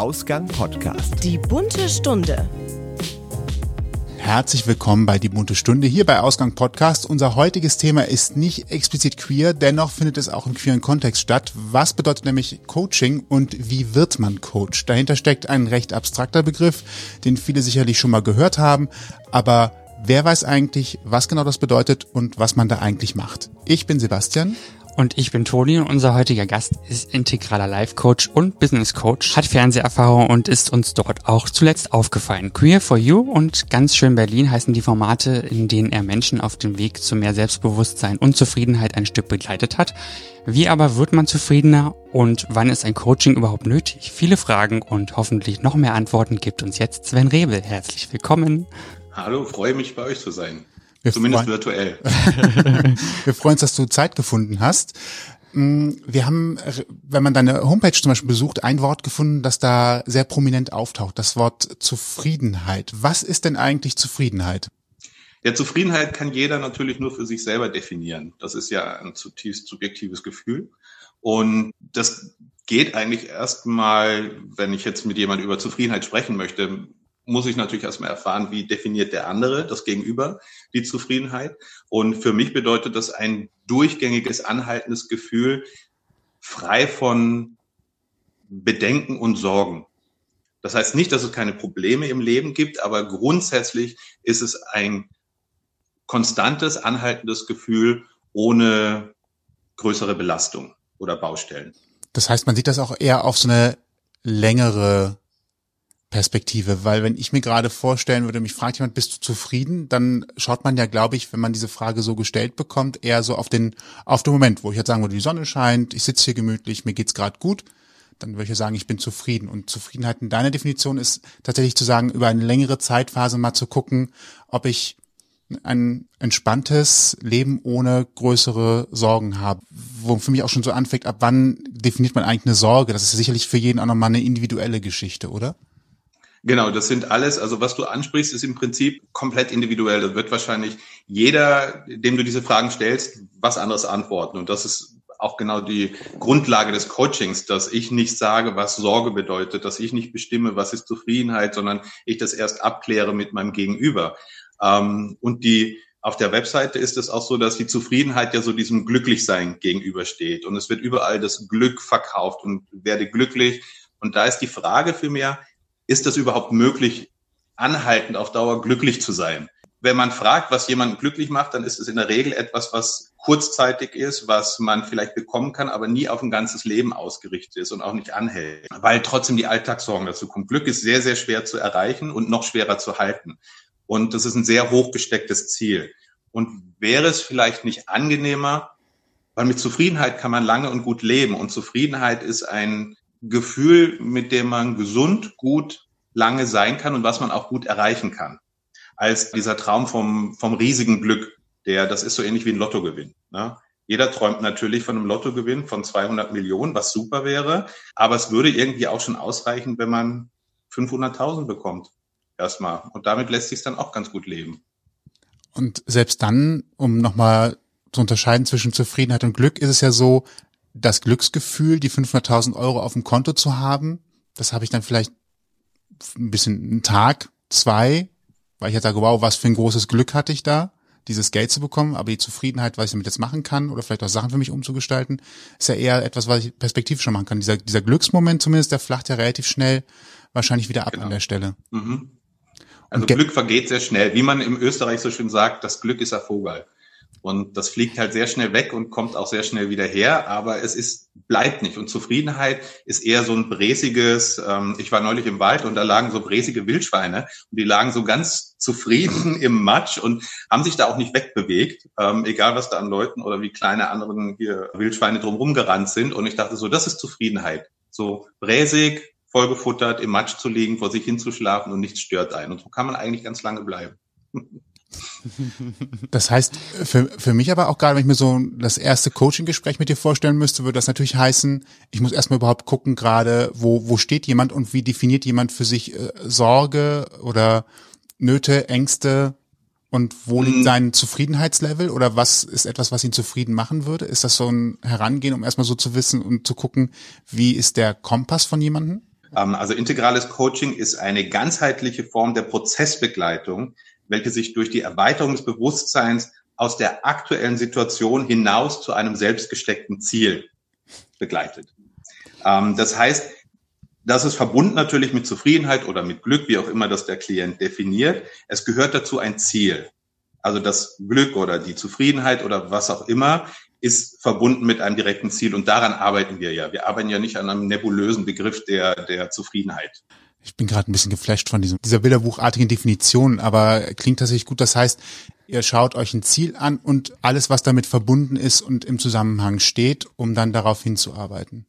Ausgang Podcast. Die bunte Stunde. Herzlich willkommen bei Die bunte Stunde hier bei Ausgang Podcast. Unser heutiges Thema ist nicht explizit queer, dennoch findet es auch im queeren Kontext statt. Was bedeutet nämlich Coaching und wie wird man Coach? Dahinter steckt ein recht abstrakter Begriff, den viele sicherlich schon mal gehört haben, aber wer weiß eigentlich, was genau das bedeutet und was man da eigentlich macht? Ich bin Sebastian. Und ich bin Toni und unser heutiger Gast ist integraler Life Coach und Business Coach, hat Fernseherfahrung und ist uns dort auch zuletzt aufgefallen. Queer for You und ganz schön Berlin heißen die Formate, in denen er Menschen auf dem Weg zu mehr Selbstbewusstsein und Zufriedenheit ein Stück begleitet hat. Wie aber wird man zufriedener und wann ist ein Coaching überhaupt nötig? Viele Fragen und hoffentlich noch mehr Antworten gibt uns jetzt Sven Rebel. Herzlich willkommen. Hallo, freue mich bei euch zu sein. Wir Zumindest virtuell. wir freuen uns, dass du Zeit gefunden hast. Mm, wir haben, wenn man deine Homepage zum Beispiel besucht, ein Wort gefunden, das da sehr prominent auftaucht. Das Wort Zufriedenheit. Was ist denn eigentlich Zufriedenheit? Ja, Zufriedenheit kann jeder natürlich nur für sich selber definieren. Das ist ja ein zutiefst subjektives Gefühl. Und das geht eigentlich erstmal, wenn ich jetzt mit jemandem über Zufriedenheit sprechen möchte, muss ich natürlich erstmal erfahren, wie definiert der andere, das Gegenüber, die Zufriedenheit. Und für mich bedeutet das ein durchgängiges, anhaltendes Gefühl, frei von Bedenken und Sorgen. Das heißt nicht, dass es keine Probleme im Leben gibt, aber grundsätzlich ist es ein konstantes, anhaltendes Gefühl ohne größere Belastung oder Baustellen. Das heißt, man sieht das auch eher auf so eine längere Perspektive, weil wenn ich mir gerade vorstellen würde, mich fragt jemand, bist du zufrieden, dann schaut man ja, glaube ich, wenn man diese Frage so gestellt bekommt, eher so auf den auf den Moment, wo ich jetzt sagen würde, die Sonne scheint, ich sitze hier gemütlich, mir geht's gerade gut, dann würde ich ja sagen, ich bin zufrieden. Und Zufriedenheit in deiner Definition ist tatsächlich zu sagen, über eine längere Zeitphase mal zu gucken, ob ich ein entspanntes Leben ohne größere Sorgen habe, wo für mich auch schon so anfängt, ab wann definiert man eigentlich eine Sorge? Das ist sicherlich für jeden auch nochmal eine individuelle Geschichte, oder? Genau, das sind alles, also was du ansprichst, ist im Prinzip komplett individuell. Da wird wahrscheinlich jeder, dem du diese Fragen stellst, was anderes antworten. Und das ist auch genau die Grundlage des Coachings, dass ich nicht sage, was Sorge bedeutet, dass ich nicht bestimme, was ist Zufriedenheit, sondern ich das erst abkläre mit meinem Gegenüber. Ähm, und die, auf der Webseite ist es auch so, dass die Zufriedenheit ja so diesem Glücklichsein gegenübersteht. Und es wird überall das Glück verkauft und werde glücklich. Und da ist die Frage für mehr, ist das überhaupt möglich, anhaltend auf Dauer glücklich zu sein? Wenn man fragt, was jemanden glücklich macht, dann ist es in der Regel etwas, was kurzzeitig ist, was man vielleicht bekommen kann, aber nie auf ein ganzes Leben ausgerichtet ist und auch nicht anhält, weil trotzdem die Alltagssorgen dazu kommen. Glück ist sehr, sehr schwer zu erreichen und noch schwerer zu halten. Und das ist ein sehr hochgestecktes Ziel. Und wäre es vielleicht nicht angenehmer, weil mit Zufriedenheit kann man lange und gut leben. Und Zufriedenheit ist ein Gefühl, mit dem man gesund, gut, lange sein kann und was man auch gut erreichen kann. Als dieser Traum vom, vom riesigen Glück, der, das ist so ähnlich wie ein Lottogewinn. Ne? Jeder träumt natürlich von einem Lottogewinn von 200 Millionen, was super wäre, aber es würde irgendwie auch schon ausreichen, wenn man 500.000 bekommt. Erstmal. Und damit lässt sich dann auch ganz gut leben. Und selbst dann, um nochmal zu unterscheiden zwischen Zufriedenheit und Glück, ist es ja so, das Glücksgefühl, die 500.000 Euro auf dem Konto zu haben, das habe ich dann vielleicht ein bisschen einen Tag, zwei, weil ich jetzt sage, wow, was für ein großes Glück hatte ich da, dieses Geld zu bekommen, aber die Zufriedenheit, was ich damit jetzt machen kann oder vielleicht auch Sachen für mich umzugestalten, ist ja eher etwas, was ich perspektivisch schon machen kann. Dieser, dieser Glücksmoment zumindest, der flacht ja relativ schnell wahrscheinlich wieder ab genau. an der Stelle. Mhm. Also Glück vergeht sehr schnell. Wie man im Österreich so schön sagt, das Glück ist ein Vogel. Und das fliegt halt sehr schnell weg und kommt auch sehr schnell wieder her, aber es ist, bleibt nicht. Und Zufriedenheit ist eher so ein bräsiges, ähm, ich war neulich im Wald und da lagen so bräsige Wildschweine und die lagen so ganz zufrieden im Matsch und haben sich da auch nicht wegbewegt, ähm, egal was da an Leuten oder wie kleine anderen hier Wildschweine drumherum gerannt sind. Und ich dachte so, das ist Zufriedenheit. So bräsig, vollgefuttert, im Matsch zu liegen, vor sich hinzuschlafen und nichts stört einen. Und so kann man eigentlich ganz lange bleiben. Das heißt, für, für mich aber auch gerade, wenn ich mir so das erste Coaching-Gespräch mit dir vorstellen müsste, würde das natürlich heißen, ich muss erstmal überhaupt gucken, gerade, wo, wo steht jemand und wie definiert jemand für sich äh, Sorge oder Nöte, Ängste und wo liegt mhm. sein Zufriedenheitslevel oder was ist etwas, was ihn zufrieden machen würde? Ist das so ein Herangehen, um erstmal so zu wissen und zu gucken, wie ist der Kompass von jemandem? Ähm, also integrales Coaching ist eine ganzheitliche Form der Prozessbegleitung, welche sich durch die Erweiterung des Bewusstseins aus der aktuellen Situation hinaus zu einem selbstgesteckten Ziel begleitet. Ähm, das heißt, das ist verbunden natürlich mit Zufriedenheit oder mit Glück, wie auch immer das der Klient definiert. Es gehört dazu ein Ziel. Also das Glück oder die Zufriedenheit oder was auch immer ist verbunden mit einem direkten Ziel und daran arbeiten wir ja. Wir arbeiten ja nicht an einem nebulösen Begriff der, der Zufriedenheit. Ich bin gerade ein bisschen geflasht von diesem, dieser bilderbuchartigen Definition, aber klingt tatsächlich gut. Das heißt, ihr schaut euch ein Ziel an und alles, was damit verbunden ist und im Zusammenhang steht, um dann darauf hinzuarbeiten.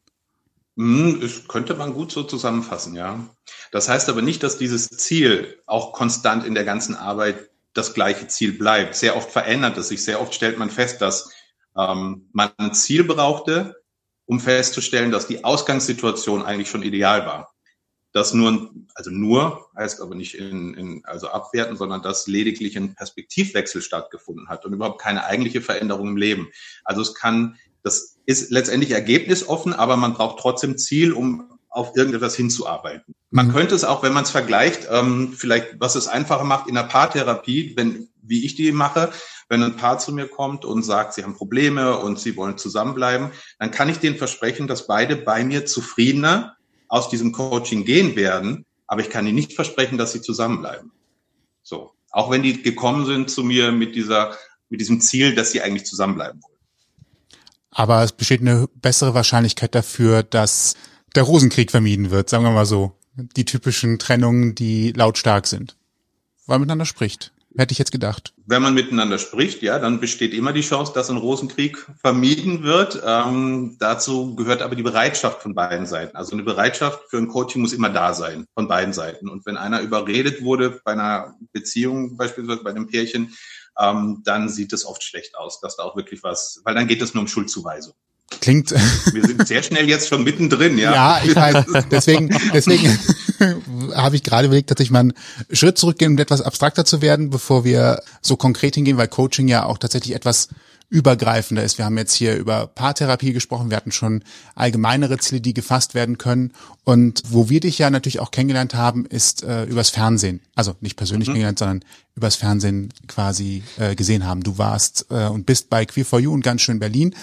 Hm, das könnte man gut so zusammenfassen, ja. Das heißt aber nicht, dass dieses Ziel auch konstant in der ganzen Arbeit das gleiche Ziel bleibt. Sehr oft verändert es sich. Sehr oft stellt man fest, dass ähm, man ein Ziel brauchte, um festzustellen, dass die Ausgangssituation eigentlich schon ideal war. Das nur, also nur heißt aber nicht in, in also abwerten, sondern dass lediglich ein Perspektivwechsel stattgefunden hat und überhaupt keine eigentliche Veränderung im Leben. Also es kann, das ist letztendlich ergebnisoffen, aber man braucht trotzdem Ziel, um auf irgendetwas hinzuarbeiten. Man mhm. könnte es auch, wenn man es vergleicht, ähm, vielleicht, was es einfacher macht in der Paartherapie, wenn, wie ich die mache, wenn ein Paar zu mir kommt und sagt, sie haben Probleme und sie wollen zusammenbleiben, dann kann ich denen versprechen, dass beide bei mir zufriedener aus diesem Coaching gehen werden, aber ich kann ihnen nicht versprechen, dass sie zusammenbleiben. So. Auch wenn die gekommen sind zu mir mit dieser, mit diesem Ziel, dass sie eigentlich zusammenbleiben wollen. Aber es besteht eine bessere Wahrscheinlichkeit dafür, dass der Rosenkrieg vermieden wird, sagen wir mal so. Die typischen Trennungen, die lautstark sind. Weil miteinander spricht. Hätte ich jetzt gedacht. Wenn man miteinander spricht, ja, dann besteht immer die Chance, dass ein Rosenkrieg vermieden wird. Ähm, dazu gehört aber die Bereitschaft von beiden Seiten. Also eine Bereitschaft für ein Coaching muss immer da sein, von beiden Seiten. Und wenn einer überredet wurde bei einer Beziehung, beispielsweise bei einem Pärchen, ähm, dann sieht es oft schlecht aus, dass da auch wirklich was, weil dann geht es nur um Schuldzuweisung. Klingt. Wir sind sehr schnell jetzt schon mittendrin, ja. Ja, ich weiß. Deswegen, deswegen habe ich gerade überlegt, dass ich mal einen Schritt zurückgehen, um etwas abstrakter zu werden, bevor wir so konkret hingehen, weil Coaching ja auch tatsächlich etwas übergreifender ist. Wir haben jetzt hier über Paartherapie gesprochen, wir hatten schon allgemeinere Ziele, die gefasst werden können. Und wo wir dich ja natürlich auch kennengelernt haben, ist äh, übers Fernsehen. Also nicht persönlich mhm. kennengelernt, sondern übers Fernsehen quasi äh, gesehen haben. Du warst äh, und bist bei Queer for You und ganz schön Berlin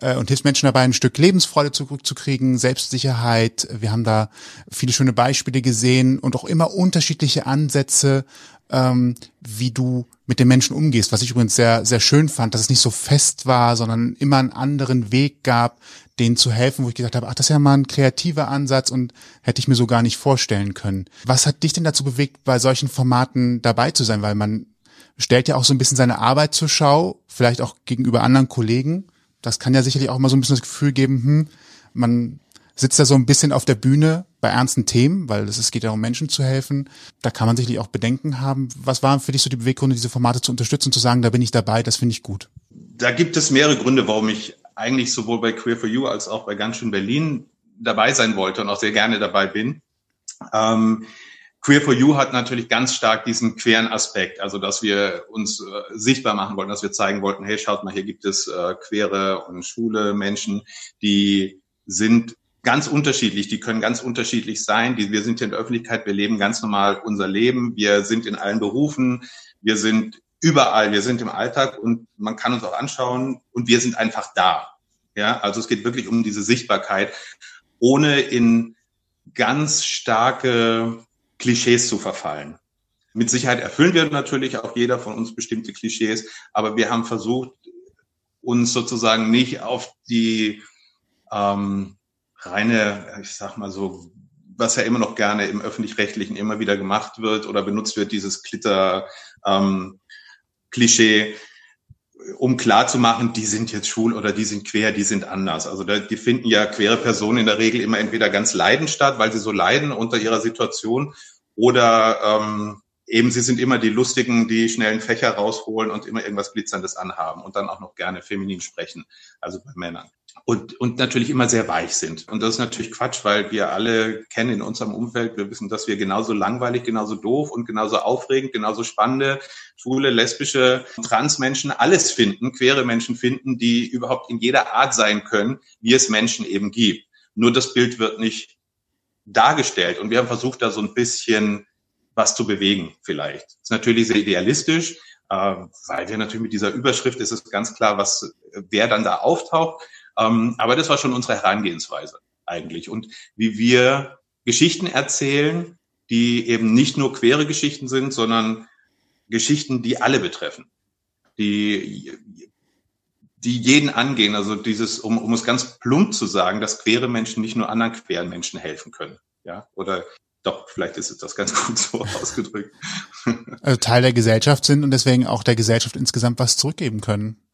äh, und hilfst Menschen dabei, ein Stück Lebensfreude zurückzukriegen, Selbstsicherheit. Wir haben da viele schöne Beispiele gesehen und auch immer unterschiedliche Ansätze, ähm, wie du mit den Menschen umgehst. Was ich übrigens sehr, sehr schön fand, dass es nicht so fest war, sondern immer einen anderen Weg gab, denen zu helfen, wo ich gesagt habe, ach, das ist ja mal ein kreativer Ansatz und hätte ich mir so gar nicht vorstellen können. Was hat dich denn dazu bewegt, bei solchen Formaten dabei zu sein? Weil man stellt ja auch so ein bisschen seine Arbeit zur Schau, vielleicht auch gegenüber anderen Kollegen das kann ja sicherlich auch mal so ein bisschen das Gefühl geben, hm, man sitzt da so ein bisschen auf der Bühne bei ernsten Themen, weil es geht ja um Menschen zu helfen. Da kann man sicherlich auch Bedenken haben. Was waren für dich so die Beweggründe, diese Formate zu unterstützen, zu sagen, da bin ich dabei, das finde ich gut? Da gibt es mehrere Gründe, warum ich eigentlich sowohl bei Queer for You als auch bei Ganz schön Berlin dabei sein wollte und auch sehr gerne dabei bin. Ähm, Queer for You hat natürlich ganz stark diesen queren Aspekt, also dass wir uns äh, sichtbar machen wollten, dass wir zeigen wollten, hey, schaut mal, hier gibt es äh, queere und schwule Menschen, die sind ganz unterschiedlich, die können ganz unterschiedlich sein. Die, wir sind hier in der Öffentlichkeit, wir leben ganz normal unser Leben, wir sind in allen Berufen, wir sind überall, wir sind im Alltag und man kann uns auch anschauen und wir sind einfach da. Ja, also es geht wirklich um diese Sichtbarkeit, ohne in ganz starke Klischees zu verfallen. Mit Sicherheit erfüllen wir natürlich auch jeder von uns bestimmte Klischees, aber wir haben versucht, uns sozusagen nicht auf die ähm, reine, ich sag mal so, was ja immer noch gerne im öffentlich-rechtlichen immer wieder gemacht wird oder benutzt wird, dieses Klitter-Klischee, ähm, um klar zu machen, die sind jetzt schwul oder die sind quer, die sind anders. Also die finden ja queere Personen in der Regel immer entweder ganz leiden statt, weil sie so leiden unter ihrer Situation, oder ähm, eben sie sind immer die lustigen, die schnellen Fächer rausholen und immer irgendwas Glitzerndes anhaben und dann auch noch gerne feminin sprechen, also bei Männern. Und, und natürlich immer sehr weich sind. Und das ist natürlich Quatsch, weil wir alle kennen in unserem Umfeld, wir wissen, dass wir genauso langweilig, genauso doof und genauso aufregend, genauso spannende, schwule, lesbische, Transmenschen alles finden, queere Menschen finden, die überhaupt in jeder Art sein können, wie es Menschen eben gibt. Nur das Bild wird nicht dargestellt und wir haben versucht, da so ein bisschen was zu bewegen vielleicht. Das ist natürlich sehr idealistisch, äh, weil wir natürlich mit dieser Überschrift ist es ganz klar, was wer dann da auftaucht. Ähm, aber das war schon unsere Herangehensweise eigentlich und wie wir Geschichten erzählen, die eben nicht nur quere Geschichten sind, sondern Geschichten, die alle betreffen, die die jeden angehen. Also dieses, um, um es ganz plump zu sagen, dass queere Menschen nicht nur anderen queeren Menschen helfen können. Ja, oder doch, vielleicht ist das ganz gut so ausgedrückt. Also Teil der Gesellschaft sind und deswegen auch der Gesellschaft insgesamt was zurückgeben können.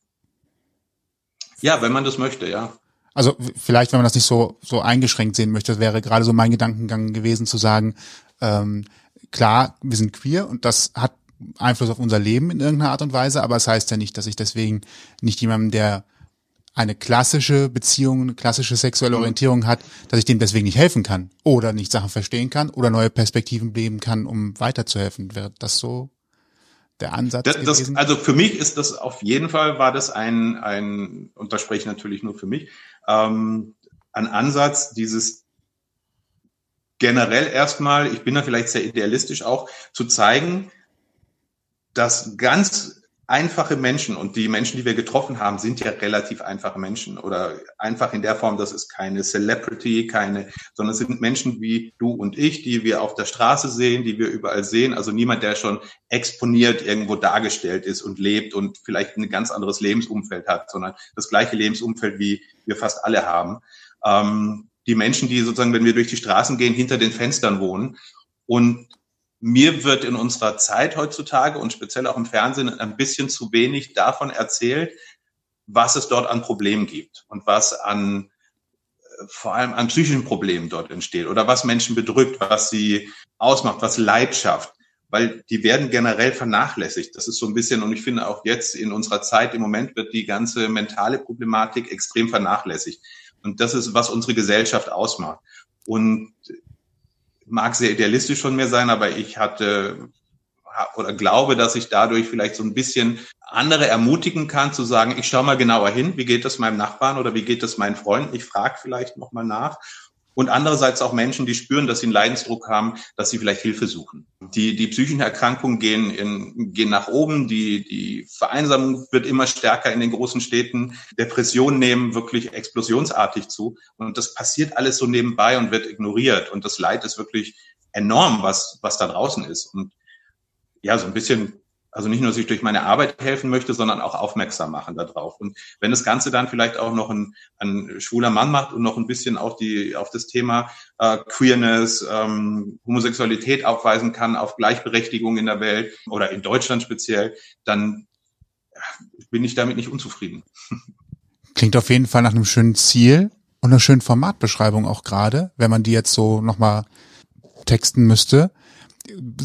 Ja, wenn man das möchte, ja. Also vielleicht, wenn man das nicht so so eingeschränkt sehen möchte, wäre gerade so mein Gedankengang gewesen zu sagen, ähm, klar, wir sind queer und das hat Einfluss auf unser Leben in irgendeiner Art und Weise, aber es das heißt ja nicht, dass ich deswegen nicht jemandem, der eine klassische Beziehung, eine klassische sexuelle mhm. Orientierung hat, dass ich dem deswegen nicht helfen kann oder nicht Sachen verstehen kann oder neue Perspektiven leben kann, um weiterzuhelfen. Wäre das so der Ansatz? Das, das, also für mich ist das auf jeden Fall war das ein, ein und da spreche ich natürlich nur für mich, ähm, ein Ansatz, dieses generell erstmal, ich bin da vielleicht sehr idealistisch auch, zu zeigen, dass ganz einfache Menschen und die Menschen, die wir getroffen haben, sind ja relativ einfache Menschen oder einfach in der Form, das ist keine Celebrity, keine, sondern es sind Menschen wie du und ich, die wir auf der Straße sehen, die wir überall sehen. Also niemand, der schon exponiert irgendwo dargestellt ist und lebt und vielleicht ein ganz anderes Lebensumfeld hat, sondern das gleiche Lebensumfeld, wie wir fast alle haben. Ähm, die Menschen, die sozusagen, wenn wir durch die Straßen gehen, hinter den Fenstern wohnen und mir wird in unserer Zeit heutzutage und speziell auch im Fernsehen ein bisschen zu wenig davon erzählt, was es dort an Problemen gibt und was an äh, vor allem an psychischen Problemen dort entsteht oder was Menschen bedrückt, was sie ausmacht, was Leid schafft, weil die werden generell vernachlässigt. Das ist so ein bisschen, und ich finde auch jetzt in unserer Zeit im Moment wird die ganze mentale Problematik extrem vernachlässigt. Und das ist, was unsere Gesellschaft ausmacht. Und mag sehr idealistisch von mir sein, aber ich hatte oder glaube, dass ich dadurch vielleicht so ein bisschen andere ermutigen kann, zu sagen, ich schaue mal genauer hin, wie geht es meinem Nachbarn oder wie geht es meinen Freunden, ich frage vielleicht nochmal nach und andererseits auch Menschen, die spüren, dass sie einen Leidensdruck haben, dass sie vielleicht Hilfe suchen. Die, die psychischen Erkrankungen gehen, in, gehen nach oben, die, die Vereinsamung wird immer stärker in den großen Städten, Depressionen nehmen wirklich explosionsartig zu und das passiert alles so nebenbei und wird ignoriert und das Leid ist wirklich enorm, was, was da draußen ist. Und ja, so ein bisschen also nicht nur, dass ich durch meine Arbeit helfen möchte, sondern auch aufmerksam machen darauf. Und wenn das Ganze dann vielleicht auch noch ein, ein schwuler Mann macht und noch ein bisschen auch die auf das Thema äh, Queerness, ähm, Homosexualität aufweisen kann, auf Gleichberechtigung in der Welt oder in Deutschland speziell, dann bin ich damit nicht unzufrieden. Klingt auf jeden Fall nach einem schönen Ziel und einer schönen Formatbeschreibung auch gerade, wenn man die jetzt so nochmal texten müsste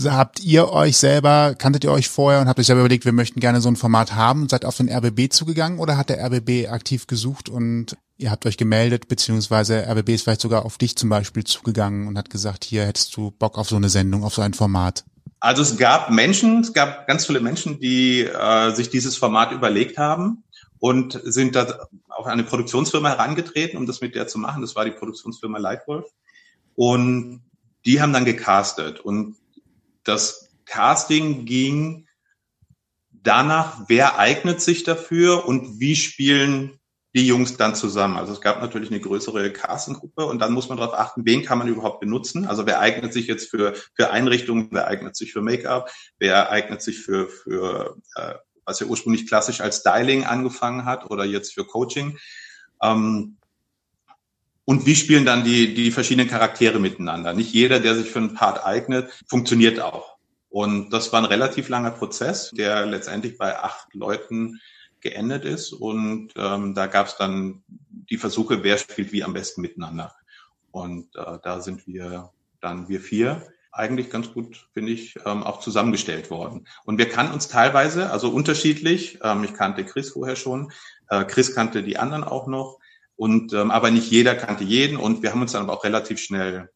habt ihr euch selber, kanntet ihr euch vorher und habt euch selber überlegt, wir möchten gerne so ein Format haben und seid auf den RBB zugegangen oder hat der RBB aktiv gesucht und ihr habt euch gemeldet, beziehungsweise RBB ist vielleicht sogar auf dich zum Beispiel zugegangen und hat gesagt, hier hättest du Bock auf so eine Sendung, auf so ein Format? Also es gab Menschen, es gab ganz viele Menschen, die äh, sich dieses Format überlegt haben und sind da auf eine Produktionsfirma herangetreten, um das mit der zu machen. Das war die Produktionsfirma Lightwolf. Und die haben dann gecastet. Und das Casting ging danach, wer eignet sich dafür und wie spielen die Jungs dann zusammen. Also es gab natürlich eine größere Castinggruppe und dann muss man darauf achten, wen kann man überhaupt benutzen. Also wer eignet sich jetzt für, für Einrichtungen, wer eignet sich für Make-up, wer eignet sich für, für äh, was ja ursprünglich klassisch als Styling angefangen hat oder jetzt für Coaching. Ähm, und wie spielen dann die, die verschiedenen Charaktere miteinander? Nicht jeder, der sich für einen Part eignet, funktioniert auch. Und das war ein relativ langer Prozess, der letztendlich bei acht Leuten geendet ist. Und ähm, da gab es dann die Versuche, wer spielt wie am besten miteinander. Und äh, da sind wir dann, wir vier, eigentlich ganz gut, finde ich, ähm, auch zusammengestellt worden. Und wir kannten uns teilweise, also unterschiedlich. Ähm, ich kannte Chris vorher schon. Äh, Chris kannte die anderen auch noch. Und ähm, aber nicht jeder kannte jeden und wir haben uns dann aber auch relativ schnell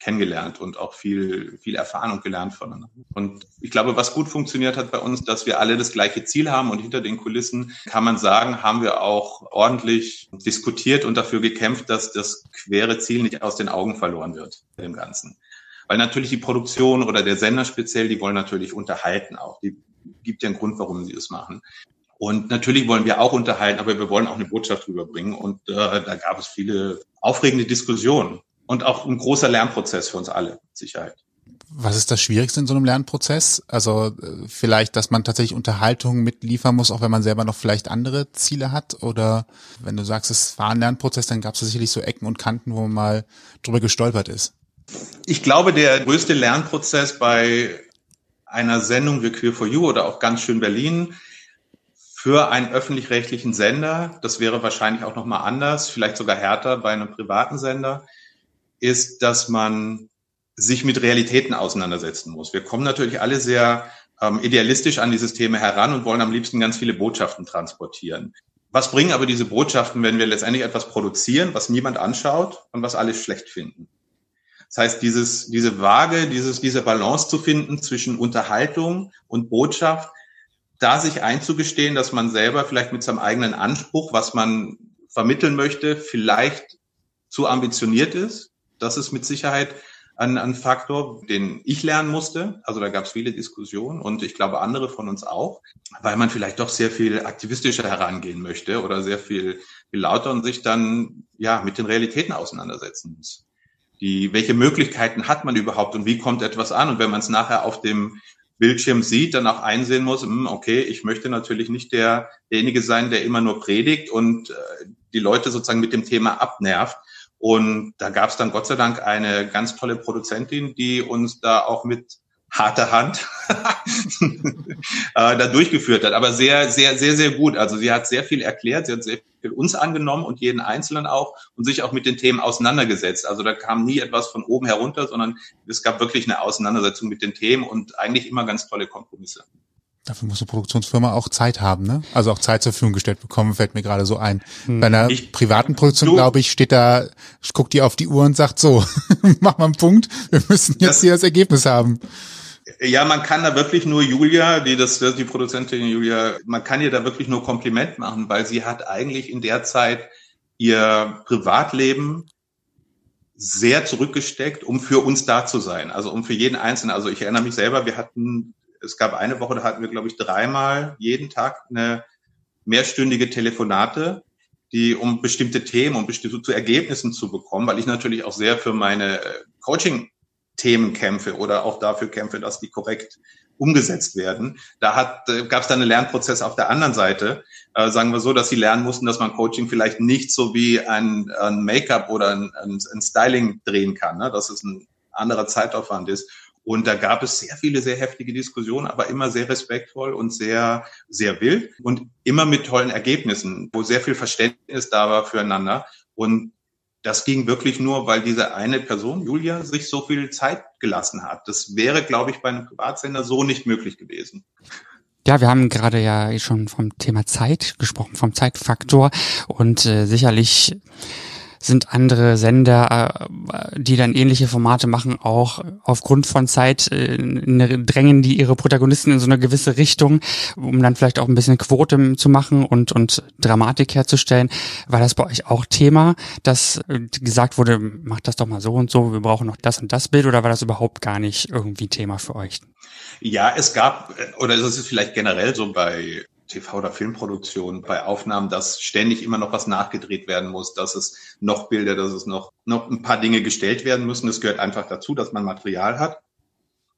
kennengelernt und auch viel, viel erfahren und gelernt voneinander. Und ich glaube, was gut funktioniert hat bei uns, dass wir alle das gleiche Ziel haben und hinter den Kulissen kann man sagen, haben wir auch ordentlich diskutiert und dafür gekämpft, dass das quere Ziel nicht aus den Augen verloren wird im Ganzen. Weil natürlich die Produktion oder der Sender speziell, die wollen natürlich unterhalten auch. Die gibt ja einen Grund, warum sie das machen. Und natürlich wollen wir auch unterhalten, aber wir wollen auch eine Botschaft rüberbringen. Und äh, da gab es viele aufregende Diskussionen und auch ein großer Lernprozess für uns alle, mit Sicherheit. Was ist das Schwierigste in so einem Lernprozess? Also äh, vielleicht, dass man tatsächlich Unterhaltung mitliefern muss, auch wenn man selber noch vielleicht andere Ziele hat? Oder wenn du sagst, es war ein Lernprozess, dann gab es sicherlich so Ecken und Kanten, wo man mal drüber gestolpert ist. Ich glaube, der größte Lernprozess bei einer Sendung wie Queer for You oder auch ganz schön Berlin für einen öffentlich-rechtlichen Sender, das wäre wahrscheinlich auch nochmal anders, vielleicht sogar härter bei einem privaten Sender, ist, dass man sich mit Realitäten auseinandersetzen muss. Wir kommen natürlich alle sehr ähm, idealistisch an dieses Thema heran und wollen am liebsten ganz viele Botschaften transportieren. Was bringen aber diese Botschaften, wenn wir letztendlich etwas produzieren, was niemand anschaut und was alle schlecht finden? Das heißt, dieses, diese Waage, dieses, diese Balance zu finden zwischen Unterhaltung und Botschaft, da sich einzugestehen, dass man selber vielleicht mit seinem eigenen Anspruch, was man vermitteln möchte, vielleicht zu ambitioniert ist. Das ist mit Sicherheit ein, ein Faktor, den ich lernen musste. Also da gab es viele Diskussionen und ich glaube andere von uns auch, weil man vielleicht doch sehr viel aktivistischer herangehen möchte oder sehr viel, viel lauter und sich dann ja mit den Realitäten auseinandersetzen muss die, welche Möglichkeiten hat man überhaupt und wie kommt etwas an? Und wenn man es nachher auf dem Bildschirm sieht, dann auch einsehen muss, hm, okay, ich möchte natürlich nicht der, derjenige sein, der immer nur predigt und äh, die Leute sozusagen mit dem Thema abnervt. Und da gab es dann Gott sei Dank eine ganz tolle Produzentin, die uns da auch mit harte Hand da durchgeführt hat. Aber sehr, sehr, sehr, sehr gut. Also sie hat sehr viel erklärt, sie hat sehr viel uns angenommen und jeden Einzelnen auch und sich auch mit den Themen auseinandergesetzt. Also da kam nie etwas von oben herunter, sondern es gab wirklich eine Auseinandersetzung mit den Themen und eigentlich immer ganz tolle Kompromisse. Dafür muss eine Produktionsfirma auch Zeit haben, ne? Also auch Zeit zur Verfügung gestellt bekommen, fällt mir gerade so ein. Hm. Bei einer ich, privaten Produktion, glaube ich, steht da, guckt die auf die Uhr und sagt so, mach mal einen Punkt, wir müssen jetzt das, hier das Ergebnis haben. Ja, man kann da wirklich nur Julia, die das, die Produzentin Julia, man kann ihr da wirklich nur Kompliment machen, weil sie hat eigentlich in der Zeit ihr Privatleben sehr zurückgesteckt, um für uns da zu sein, also um für jeden Einzelnen. Also ich erinnere mich selber, wir hatten, es gab eine Woche, da hatten wir, glaube ich, dreimal jeden Tag eine mehrstündige Telefonate, die um bestimmte Themen, um bestimmte zu Ergebnissen zu bekommen, weil ich natürlich auch sehr für meine äh, Coaching Themen kämpfe oder auch dafür kämpfe, dass die korrekt umgesetzt werden. Da hat, äh, gab es dann einen Lernprozess auf der anderen Seite. Äh, sagen wir so, dass sie lernen mussten, dass man Coaching vielleicht nicht so wie ein, ein Make-up oder ein, ein, ein, Styling drehen kann, ne? dass es ein anderer Zeitaufwand ist. Und da gab es sehr viele, sehr heftige Diskussionen, aber immer sehr respektvoll und sehr, sehr wild und immer mit tollen Ergebnissen, wo sehr viel Verständnis da war füreinander. Und das ging wirklich nur, weil diese eine Person, Julia, sich so viel Zeit gelassen hat. Das wäre, glaube ich, bei einem Privatsender so nicht möglich gewesen. Ja, wir haben gerade ja schon vom Thema Zeit gesprochen, vom Zeitfaktor und äh, sicherlich sind andere Sender, äh, die dann ähnliche Formate machen, auch aufgrund von Zeit äh, drängen die ihre Protagonisten in so eine gewisse Richtung, um dann vielleicht auch ein bisschen Quote zu machen und, und Dramatik herzustellen. War das bei euch auch Thema, dass äh, gesagt wurde, macht das doch mal so und so, wir brauchen noch das und das Bild oder war das überhaupt gar nicht irgendwie Thema für euch? Ja, es gab, oder ist vielleicht generell so bei TV- oder Filmproduktion, bei Aufnahmen, dass ständig immer noch was nachgedreht werden muss, dass es noch Bilder, dass es noch, noch ein paar Dinge gestellt werden müssen. Das gehört einfach dazu, dass man Material hat.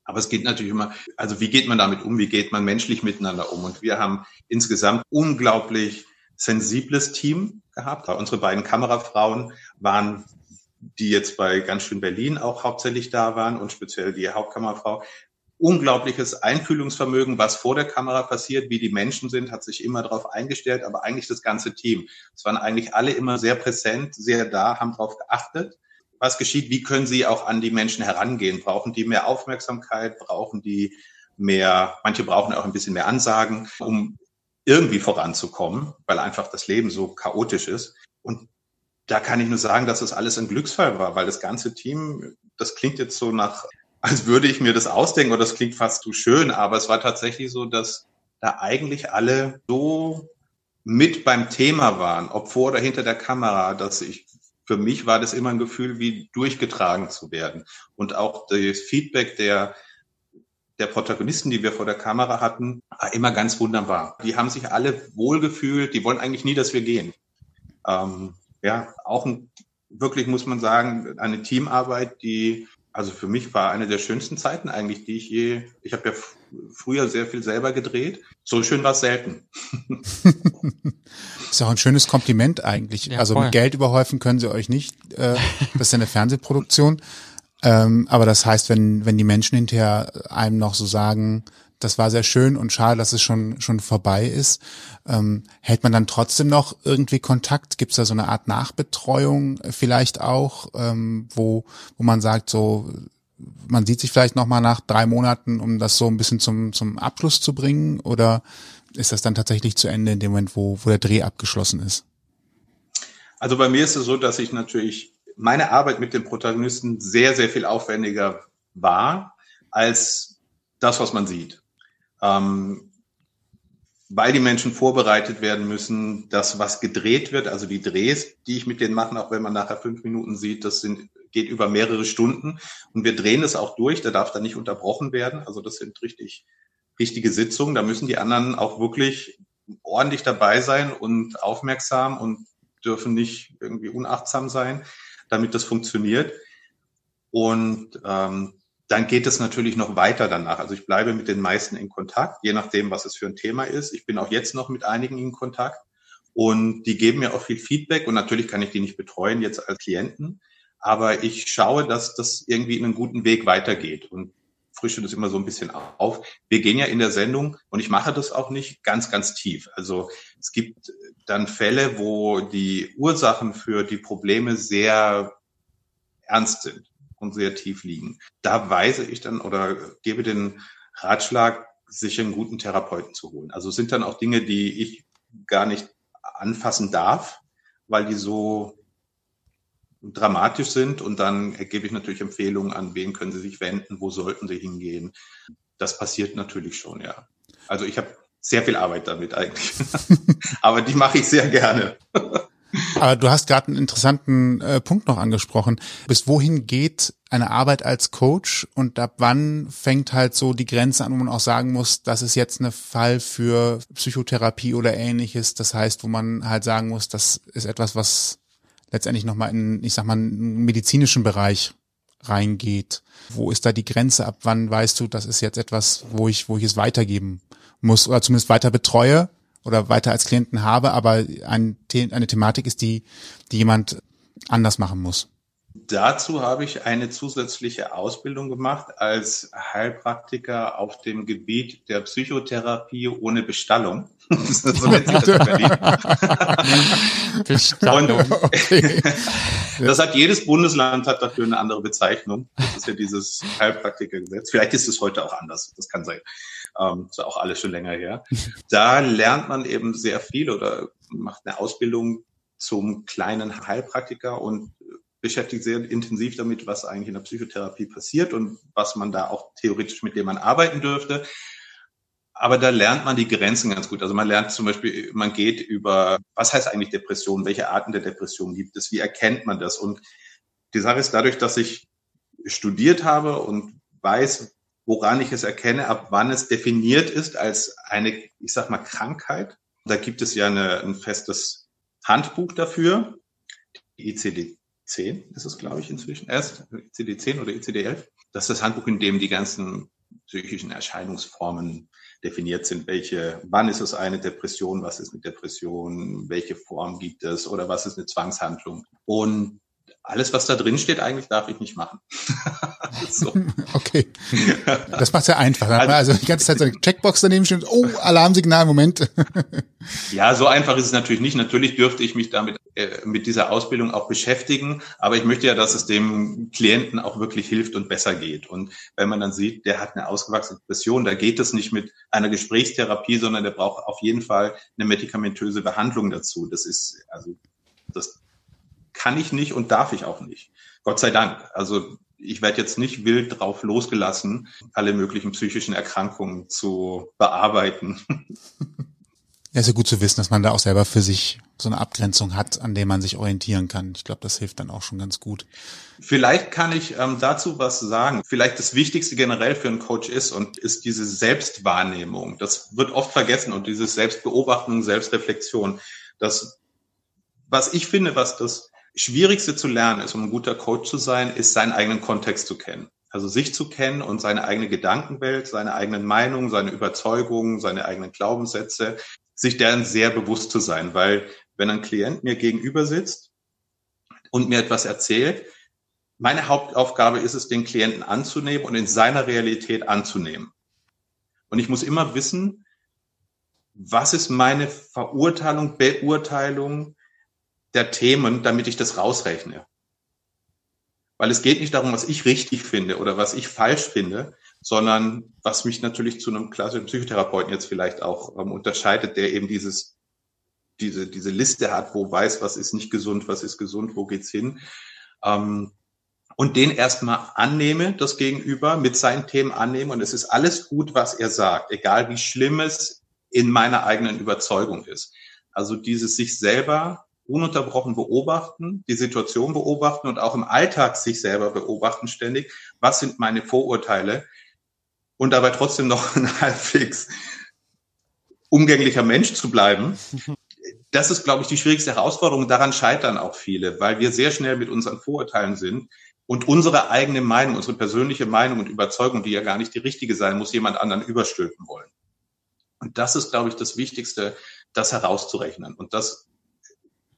Aber es geht natürlich immer, also wie geht man damit um? Wie geht man menschlich miteinander um? Und wir haben insgesamt unglaublich sensibles Team gehabt. Unsere beiden Kamerafrauen waren die jetzt bei ganz schön Berlin auch hauptsächlich da waren und speziell die Hauptkamerafrau, unglaubliches Einfühlungsvermögen, was vor der Kamera passiert, wie die Menschen sind, hat sich immer darauf eingestellt, aber eigentlich das ganze Team. Es waren eigentlich alle immer sehr präsent, sehr da, haben darauf geachtet. Was geschieht? Wie können sie auch an die Menschen herangehen? Brauchen die mehr Aufmerksamkeit? Brauchen die mehr, manche brauchen auch ein bisschen mehr Ansagen, um irgendwie voranzukommen, weil einfach das Leben so chaotisch ist. Und da kann ich nur sagen, dass das alles ein Glücksfall war, weil das ganze Team das klingt jetzt so nach, als würde ich mir das ausdenken oder das klingt fast zu schön, aber es war tatsächlich so, dass da eigentlich alle so mit beim Thema waren, ob vor oder hinter der Kamera, dass ich für mich war das immer ein Gefühl, wie durchgetragen zu werden. Und auch das Feedback der, der Protagonisten, die wir vor der Kamera hatten, war immer ganz wunderbar. Die haben sich alle wohlgefühlt, die wollen eigentlich nie, dass wir gehen. Ähm, ja, auch ein, wirklich muss man sagen, eine Teamarbeit, die also für mich war eine der schönsten Zeiten eigentlich, die ich je, ich habe ja früher sehr viel selber gedreht. So schön war es selten. ist auch ein schönes Kompliment eigentlich. Ja, also voll. mit Geld überhäufen können sie euch nicht. Äh, das ist ja eine Fernsehproduktion. Ähm, aber das heißt, wenn, wenn die Menschen hinterher einem noch so sagen, das war sehr schön und schade, dass es schon, schon vorbei ist. Ähm, hält man dann trotzdem noch irgendwie Kontakt? Gibt es da so eine Art Nachbetreuung vielleicht auch, ähm, wo, wo man sagt, so, man sieht sich vielleicht nochmal nach drei Monaten, um das so ein bisschen zum, zum Abschluss zu bringen? Oder ist das dann tatsächlich zu Ende in dem Moment, wo, wo der Dreh abgeschlossen ist? Also bei mir ist es so, dass ich natürlich meine Arbeit mit den Protagonisten sehr, sehr viel aufwendiger war als das, was man sieht ähm, weil die Menschen vorbereitet werden müssen, dass was gedreht wird, also die Drehs, die ich mit denen mache, auch wenn man nachher fünf Minuten sieht, das sind, geht über mehrere Stunden. Und wir drehen es auch durch, da darf dann nicht unterbrochen werden, also das sind richtig, richtige Sitzungen, da müssen die anderen auch wirklich ordentlich dabei sein und aufmerksam und dürfen nicht irgendwie unachtsam sein, damit das funktioniert. Und ähm, dann geht es natürlich noch weiter danach. Also ich bleibe mit den meisten in Kontakt, je nachdem, was es für ein Thema ist. Ich bin auch jetzt noch mit einigen in Kontakt und die geben mir auch viel Feedback und natürlich kann ich die nicht betreuen jetzt als Klienten, aber ich schaue, dass das irgendwie in einen guten Weg weitergeht und frische das immer so ein bisschen auf. Wir gehen ja in der Sendung und ich mache das auch nicht ganz, ganz tief. Also es gibt dann Fälle, wo die Ursachen für die Probleme sehr ernst sind und sehr tief liegen. Da weise ich dann oder gebe den Ratschlag, sich einen guten Therapeuten zu holen. Also sind dann auch Dinge, die ich gar nicht anfassen darf, weil die so dramatisch sind und dann gebe ich natürlich Empfehlungen an, wen können Sie sich wenden, wo sollten Sie hingehen. Das passiert natürlich schon, ja. Also ich habe sehr viel Arbeit damit eigentlich, aber die mache ich sehr gerne. Aber du hast gerade einen interessanten äh, Punkt noch angesprochen. Bis wohin geht eine Arbeit als Coach und ab wann fängt halt so die Grenze an, wo man auch sagen muss, das ist jetzt ein Fall für Psychotherapie oder ähnliches. Das heißt, wo man halt sagen muss, das ist etwas, was letztendlich nochmal in, ich sag mal, einen medizinischen Bereich reingeht. Wo ist da die Grenze? Ab wann weißt du, das ist jetzt etwas, wo ich, wo ich es weitergeben muss oder zumindest weiter betreue oder weiter als Klienten habe, aber ein, eine Thematik ist, die, die jemand anders machen muss. Dazu habe ich eine zusätzliche Ausbildung gemacht als Heilpraktiker auf dem Gebiet der Psychotherapie ohne Bestallung. so nennt sich das Berlin. Bestallung. Okay. das hat jedes Bundesland hat dafür eine andere Bezeichnung. Das ist ja dieses Heilpraktikergesetz. Vielleicht ist es heute auch anders. Das kann sein. Ähm, ist auch alles schon länger her. Da lernt man eben sehr viel oder macht eine Ausbildung zum kleinen Heilpraktiker und beschäftigt sehr intensiv damit, was eigentlich in der Psychotherapie passiert und was man da auch theoretisch mit dem man arbeiten dürfte. Aber da lernt man die Grenzen ganz gut. Also man lernt zum Beispiel, man geht über, was heißt eigentlich Depression? Welche Arten der Depression gibt es? Wie erkennt man das? Und die Sache ist dadurch, dass ich studiert habe und weiß, woran ich es erkenne, ab wann es definiert ist als eine, ich sag mal, Krankheit. Da gibt es ja eine, ein festes Handbuch dafür. Die ICD-10 ist es, glaube ich, inzwischen erst. ICD-10 oder ICD-11. Das ist das Handbuch, in dem die ganzen psychischen Erscheinungsformen definiert sind. Welche, wann ist es eine Depression? Was ist eine Depression? Welche Form gibt es? Oder was ist eine Zwangshandlung? Und alles, was da drin steht, eigentlich darf ich nicht machen. so. Okay. Das macht ja einfach. Also, also, die ganze Zeit so eine Checkbox daneben steht, oh, Alarmsignal, Moment. ja, so einfach ist es natürlich nicht. Natürlich dürfte ich mich damit äh, mit dieser Ausbildung auch beschäftigen, aber ich möchte ja, dass es dem Klienten auch wirklich hilft und besser geht. Und wenn man dann sieht, der hat eine ausgewachsene Depression, da geht es nicht mit einer Gesprächstherapie, sondern der braucht auf jeden Fall eine medikamentöse Behandlung dazu. Das ist also das kann ich nicht und darf ich auch nicht. Gott sei Dank. Also ich werde jetzt nicht wild drauf losgelassen, alle möglichen psychischen Erkrankungen zu bearbeiten. Ja, ist ja gut zu wissen, dass man da auch selber für sich so eine Abgrenzung hat, an der man sich orientieren kann. Ich glaube, das hilft dann auch schon ganz gut. Vielleicht kann ich ähm, dazu was sagen. Vielleicht das Wichtigste generell für einen Coach ist und ist diese Selbstwahrnehmung. Das wird oft vergessen und diese Selbstbeobachtung, Selbstreflexion. Das, was ich finde, was das Schwierigste zu lernen ist, um ein guter Coach zu sein, ist seinen eigenen Kontext zu kennen. Also sich zu kennen und seine eigene Gedankenwelt, seine eigenen Meinungen, seine Überzeugungen, seine eigenen Glaubenssätze, sich deren sehr bewusst zu sein, weil wenn ein Klient mir gegenüber sitzt und mir etwas erzählt, meine Hauptaufgabe ist es, den Klienten anzunehmen und in seiner Realität anzunehmen. Und ich muss immer wissen, was ist meine Verurteilung, Beurteilung der Themen, damit ich das rausrechne. Weil es geht nicht darum, was ich richtig finde oder was ich falsch finde, sondern was mich natürlich zu einem klassischen Psychotherapeuten jetzt vielleicht auch ähm, unterscheidet, der eben dieses, diese, diese Liste hat, wo weiß, was ist nicht gesund, was ist gesund, wo geht's hin. Ähm, und den erstmal annehme, das Gegenüber, mit seinen Themen annehme. Und es ist alles gut, was er sagt, egal wie schlimm es in meiner eigenen Überzeugung ist. Also dieses sich selber ununterbrochen beobachten, die Situation beobachten und auch im Alltag sich selber beobachten ständig. Was sind meine Vorurteile? und dabei trotzdem noch ein halbwegs umgänglicher Mensch zu bleiben. Das ist, glaube ich, die schwierigste Herausforderung. Daran scheitern auch viele, weil wir sehr schnell mit unseren Vorurteilen sind und unsere eigene Meinung, unsere persönliche Meinung und Überzeugung, die ja gar nicht die richtige sein muss, jemand anderen überstülpen wollen. Und das ist, glaube ich, das Wichtigste, das herauszurechnen. Und das,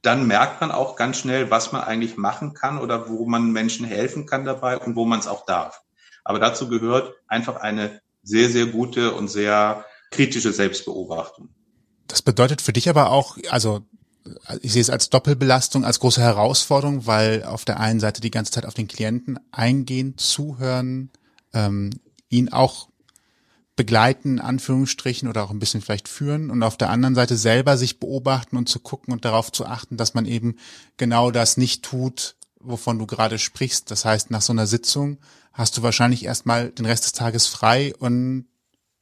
dann merkt man auch ganz schnell, was man eigentlich machen kann oder wo man Menschen helfen kann dabei und wo man es auch darf. Aber dazu gehört einfach eine sehr, sehr gute und sehr kritische Selbstbeobachtung. Das bedeutet für dich aber auch, also ich sehe es als Doppelbelastung, als große Herausforderung, weil auf der einen Seite die ganze Zeit auf den Klienten eingehen, zuhören, ähm, ihn auch begleiten, Anführungsstrichen, oder auch ein bisschen vielleicht führen und auf der anderen Seite selber sich beobachten und zu gucken und darauf zu achten, dass man eben genau das nicht tut, wovon du gerade sprichst. Das heißt, nach so einer Sitzung hast du wahrscheinlich erstmal den Rest des Tages frei und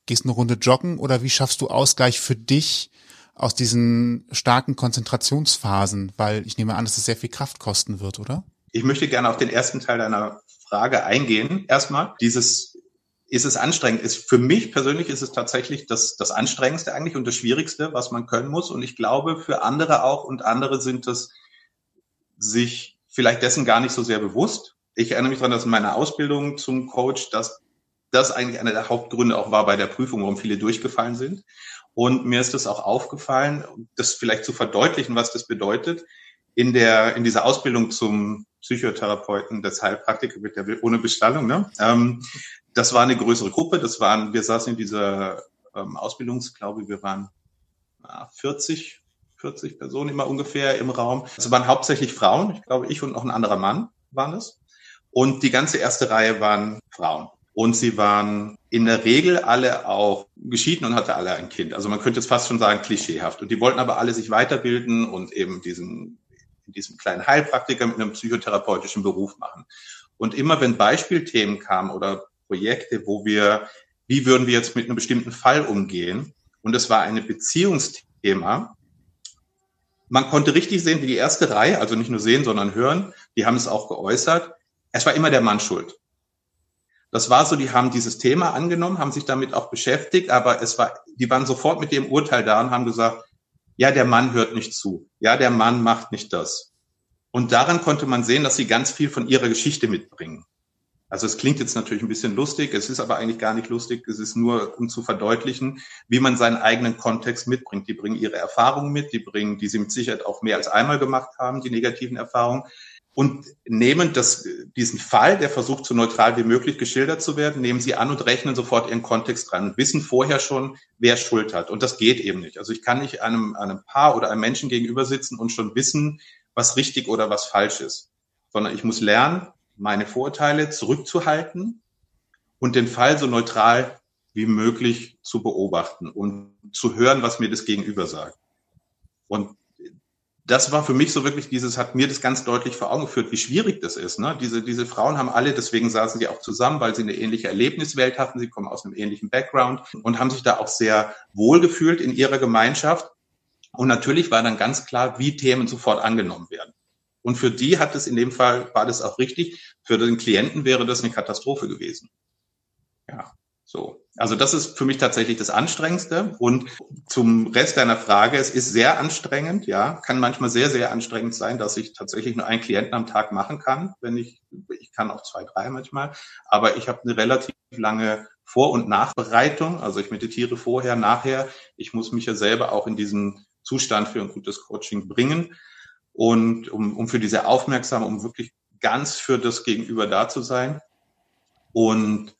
gehst eine Runde joggen oder wie schaffst du Ausgleich für dich aus diesen starken Konzentrationsphasen? Weil ich nehme an, dass es sehr viel Kraft kosten wird, oder? Ich möchte gerne auf den ersten Teil deiner Frage eingehen. Erstmal, dieses ist es anstrengend? Ist für mich persönlich ist es tatsächlich das, das Anstrengendste eigentlich und das Schwierigste, was man können muss. Und ich glaube für andere auch und andere sind es sich vielleicht dessen gar nicht so sehr bewusst. Ich erinnere mich daran, dass in meiner Ausbildung zum Coach, dass das eigentlich einer der Hauptgründe auch war bei der Prüfung, warum viele durchgefallen sind. Und mir ist das auch aufgefallen, das vielleicht zu verdeutlichen, was das bedeutet. In der, in dieser Ausbildung zum Psychotherapeuten des Heilpraktiker mit der, ohne Bestallung, ne? Ähm, das war eine größere Gruppe. Das waren, wir saßen in dieser ähm, Ausbildungs, glaube wir waren na, 40 40 Personen immer ungefähr im Raum. Es waren hauptsächlich Frauen, ich glaube ich und noch ein anderer Mann waren es. Und die ganze erste Reihe waren Frauen. Und sie waren in der Regel alle auch geschieden und hatte alle ein Kind. Also man könnte jetzt fast schon sagen, klischeehaft. Und die wollten aber alle sich weiterbilden und eben diesen, in diesem kleinen Heilpraktiker mit einem psychotherapeutischen Beruf machen. Und immer wenn Beispielthemen kamen oder Projekte, wo wir, wie würden wir jetzt mit einem bestimmten Fall umgehen? Und es war ein Beziehungsthema, man konnte richtig sehen, wie die erste Reihe, also nicht nur sehen, sondern hören, die haben es auch geäußert. Es war immer der Mann schuld. Das war so, die haben dieses Thema angenommen, haben sich damit auch beschäftigt, aber es war, die waren sofort mit dem Urteil da und haben gesagt, ja, der Mann hört nicht zu. Ja, der Mann macht nicht das. Und daran konnte man sehen, dass sie ganz viel von ihrer Geschichte mitbringen. Also es klingt jetzt natürlich ein bisschen lustig, es ist aber eigentlich gar nicht lustig, es ist nur, um zu verdeutlichen, wie man seinen eigenen Kontext mitbringt. Die bringen ihre Erfahrungen mit, die bringen, die sie mit Sicherheit auch mehr als einmal gemacht haben, die negativen Erfahrungen, und nehmen das, diesen Fall, der versucht, so neutral wie möglich geschildert zu werden, nehmen sie an und rechnen sofort ihren Kontext dran und wissen vorher schon, wer Schuld hat. Und das geht eben nicht. Also ich kann nicht einem, einem Paar oder einem Menschen gegenüber sitzen und schon wissen, was richtig oder was falsch ist, sondern ich muss lernen, meine Vorurteile zurückzuhalten und den Fall so neutral wie möglich zu beobachten und zu hören, was mir das Gegenüber sagt. Und das war für mich so wirklich dieses, hat mir das ganz deutlich vor Augen geführt, wie schwierig das ist. Ne? Diese, diese Frauen haben alle, deswegen saßen sie auch zusammen, weil sie eine ähnliche Erlebniswelt hatten, sie kommen aus einem ähnlichen Background und haben sich da auch sehr wohl gefühlt in ihrer Gemeinschaft. Und natürlich war dann ganz klar, wie Themen sofort angenommen werden. Und für die hat es in dem Fall, war das auch richtig. Für den Klienten wäre das eine Katastrophe gewesen. Ja, so. Also das ist für mich tatsächlich das Anstrengendste. Und zum Rest deiner Frage, es ist sehr anstrengend, ja, kann manchmal sehr, sehr anstrengend sein, dass ich tatsächlich nur einen Klienten am Tag machen kann, wenn ich, ich kann auch zwei, drei manchmal, aber ich habe eine relativ lange Vor- und Nachbereitung. Also ich meditiere vorher, nachher. Ich muss mich ja selber auch in diesen Zustand für ein gutes Coaching bringen. Und um, um für diese Aufmerksamkeit, um wirklich ganz für das Gegenüber da zu sein. Und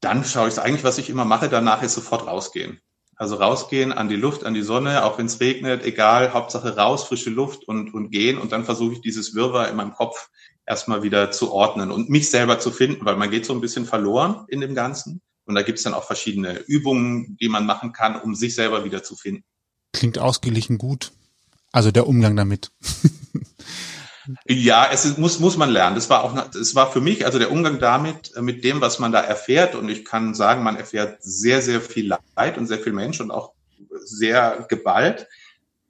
dann schaue ich eigentlich, was ich immer mache, danach ist sofort rausgehen. Also rausgehen an die Luft, an die Sonne, auch wenn es regnet, egal, Hauptsache raus, frische Luft und, und gehen. Und dann versuche ich dieses Wirrwarr in meinem Kopf erstmal wieder zu ordnen und mich selber zu finden, weil man geht so ein bisschen verloren in dem Ganzen. Und da gibt es dann auch verschiedene Übungen, die man machen kann, um sich selber wieder zu finden. Klingt ausgeglichen gut. Also der Umgang damit. Ja, es ist, muss, muss man lernen. Das war auch, es war für mich, also der Umgang damit, äh, mit dem, was man da erfährt. Und ich kann sagen, man erfährt sehr, sehr viel Leid und sehr viel Mensch und auch sehr Gewalt.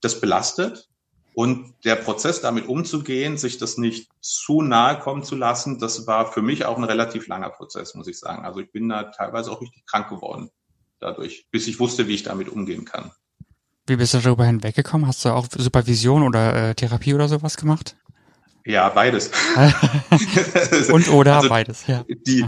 Das belastet. Und der Prozess, damit umzugehen, sich das nicht zu nahe kommen zu lassen, das war für mich auch ein relativ langer Prozess, muss ich sagen. Also ich bin da teilweise auch richtig krank geworden dadurch, bis ich wusste, wie ich damit umgehen kann. Wie bist du darüber hinweggekommen? Hast du auch Supervision oder äh, Therapie oder sowas gemacht? Ja, beides. Und oder also beides, ja. Die,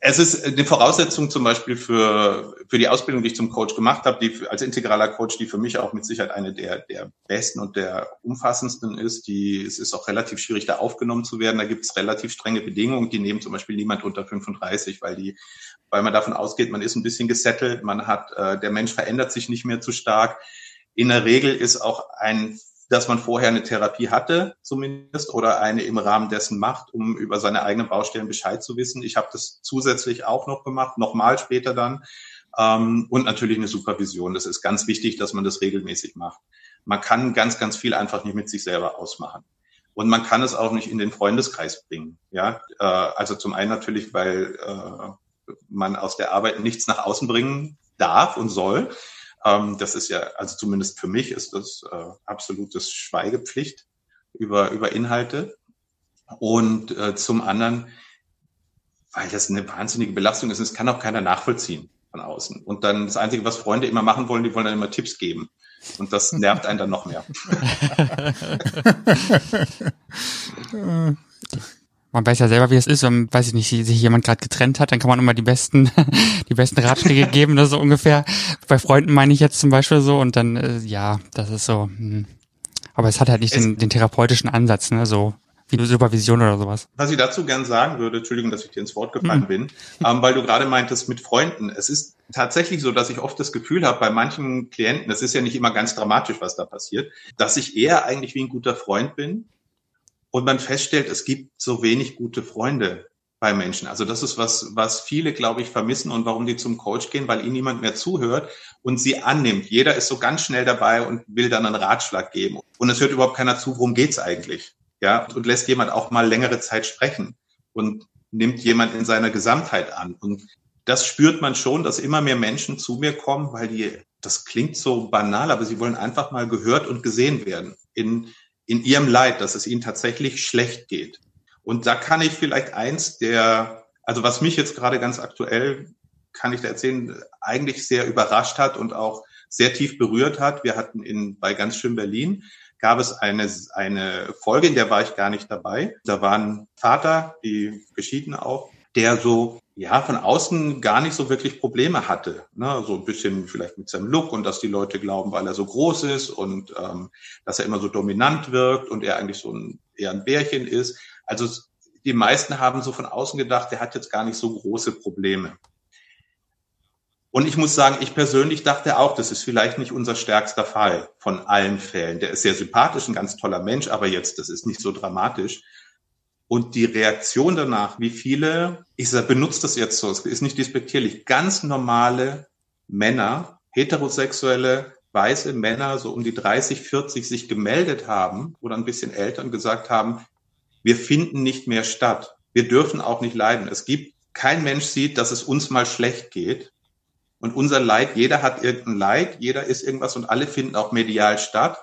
es ist eine Voraussetzung zum Beispiel für, für die Ausbildung, die ich zum Coach gemacht habe, die als integraler Coach, die für mich auch mit Sicherheit eine der, der besten und der umfassendsten ist. Die, es ist auch relativ schwierig, da aufgenommen zu werden. Da gibt es relativ strenge Bedingungen. Die nehmen zum Beispiel niemand unter 35, weil die, weil man davon ausgeht, man ist ein bisschen gesettelt, man hat, äh, der Mensch verändert sich nicht mehr zu stark. In der Regel ist auch ein dass man vorher eine Therapie hatte, zumindest, oder eine im Rahmen dessen macht, um über seine eigenen Baustellen Bescheid zu wissen. Ich habe das zusätzlich auch noch gemacht, nochmal später dann. Ähm, und natürlich eine Supervision. Das ist ganz wichtig, dass man das regelmäßig macht. Man kann ganz, ganz viel einfach nicht mit sich selber ausmachen. Und man kann es auch nicht in den Freundeskreis bringen. Ja, äh, also zum einen natürlich, weil äh, man aus der Arbeit nichts nach außen bringen darf und soll. Ähm, das ist ja, also zumindest für mich ist das äh, absolutes Schweigepflicht über, über Inhalte. Und äh, zum anderen, weil das eine wahnsinnige Belastung ist, es kann auch keiner nachvollziehen von außen. Und dann das Einzige, was Freunde immer machen wollen, die wollen dann immer Tipps geben. Und das nervt einen dann noch mehr. man weiß ja selber, wie es ist, wenn, weiß ich nicht, sich jemand gerade getrennt hat, dann kann man immer die besten, die besten Ratschläge geben, das so ungefähr. Bei Freunden meine ich jetzt zum Beispiel so und dann, äh, ja, das ist so. Hm. Aber es hat halt nicht den, den therapeutischen Ansatz, ne, so wie Supervision oder sowas. Was ich dazu gern sagen würde, Entschuldigung, dass ich dir ins Wort gefallen mhm. bin, ähm, weil du gerade meintest mit Freunden. Es ist tatsächlich so, dass ich oft das Gefühl habe, bei manchen Klienten, das ist ja nicht immer ganz dramatisch, was da passiert, dass ich eher eigentlich wie ein guter Freund bin und man feststellt, es gibt so wenig gute Freunde bei Menschen. Also das ist was, was viele, glaube ich, vermissen und warum die zum Coach gehen, weil ihnen niemand mehr zuhört und sie annimmt. Jeder ist so ganz schnell dabei und will dann einen Ratschlag geben. Und es hört überhaupt keiner zu, worum geht's eigentlich? Ja, und lässt jemand auch mal längere Zeit sprechen und nimmt jemand in seiner Gesamtheit an. Und das spürt man schon, dass immer mehr Menschen zu mir kommen, weil die, das klingt so banal, aber sie wollen einfach mal gehört und gesehen werden in in ihrem Leid, dass es ihnen tatsächlich schlecht geht. Und da kann ich vielleicht eins der, also was mich jetzt gerade ganz aktuell, kann ich da erzählen, eigentlich sehr überrascht hat und auch sehr tief berührt hat. Wir hatten in, bei ganz schön Berlin, gab es eine, eine Folge, in der war ich gar nicht dabei. Da war ein Vater, die geschieden auch, der so ja von außen gar nicht so wirklich Probleme hatte. Ne? So ein bisschen vielleicht mit seinem Look und dass die Leute glauben, weil er so groß ist und ähm, dass er immer so dominant wirkt und er eigentlich so ein eher ein Bärchen ist. Also die meisten haben so von außen gedacht, der hat jetzt gar nicht so große Probleme. Und ich muss sagen, ich persönlich dachte auch, das ist vielleicht nicht unser stärkster Fall von allen Fällen. Der ist sehr sympathisch, ein ganz toller Mensch, aber jetzt, das ist nicht so dramatisch. Und die Reaktion danach, wie viele, ich benutze das jetzt so, es ist nicht despektierlich, ganz normale Männer, heterosexuelle weiße Männer so um die 30, 40 sich gemeldet haben oder ein bisschen älter und gesagt haben, wir finden nicht mehr statt. Wir dürfen auch nicht leiden. Es gibt, kein Mensch sieht, dass es uns mal schlecht geht. Und unser Leid, jeder hat irgendein Leid, jeder ist irgendwas und alle finden auch medial statt.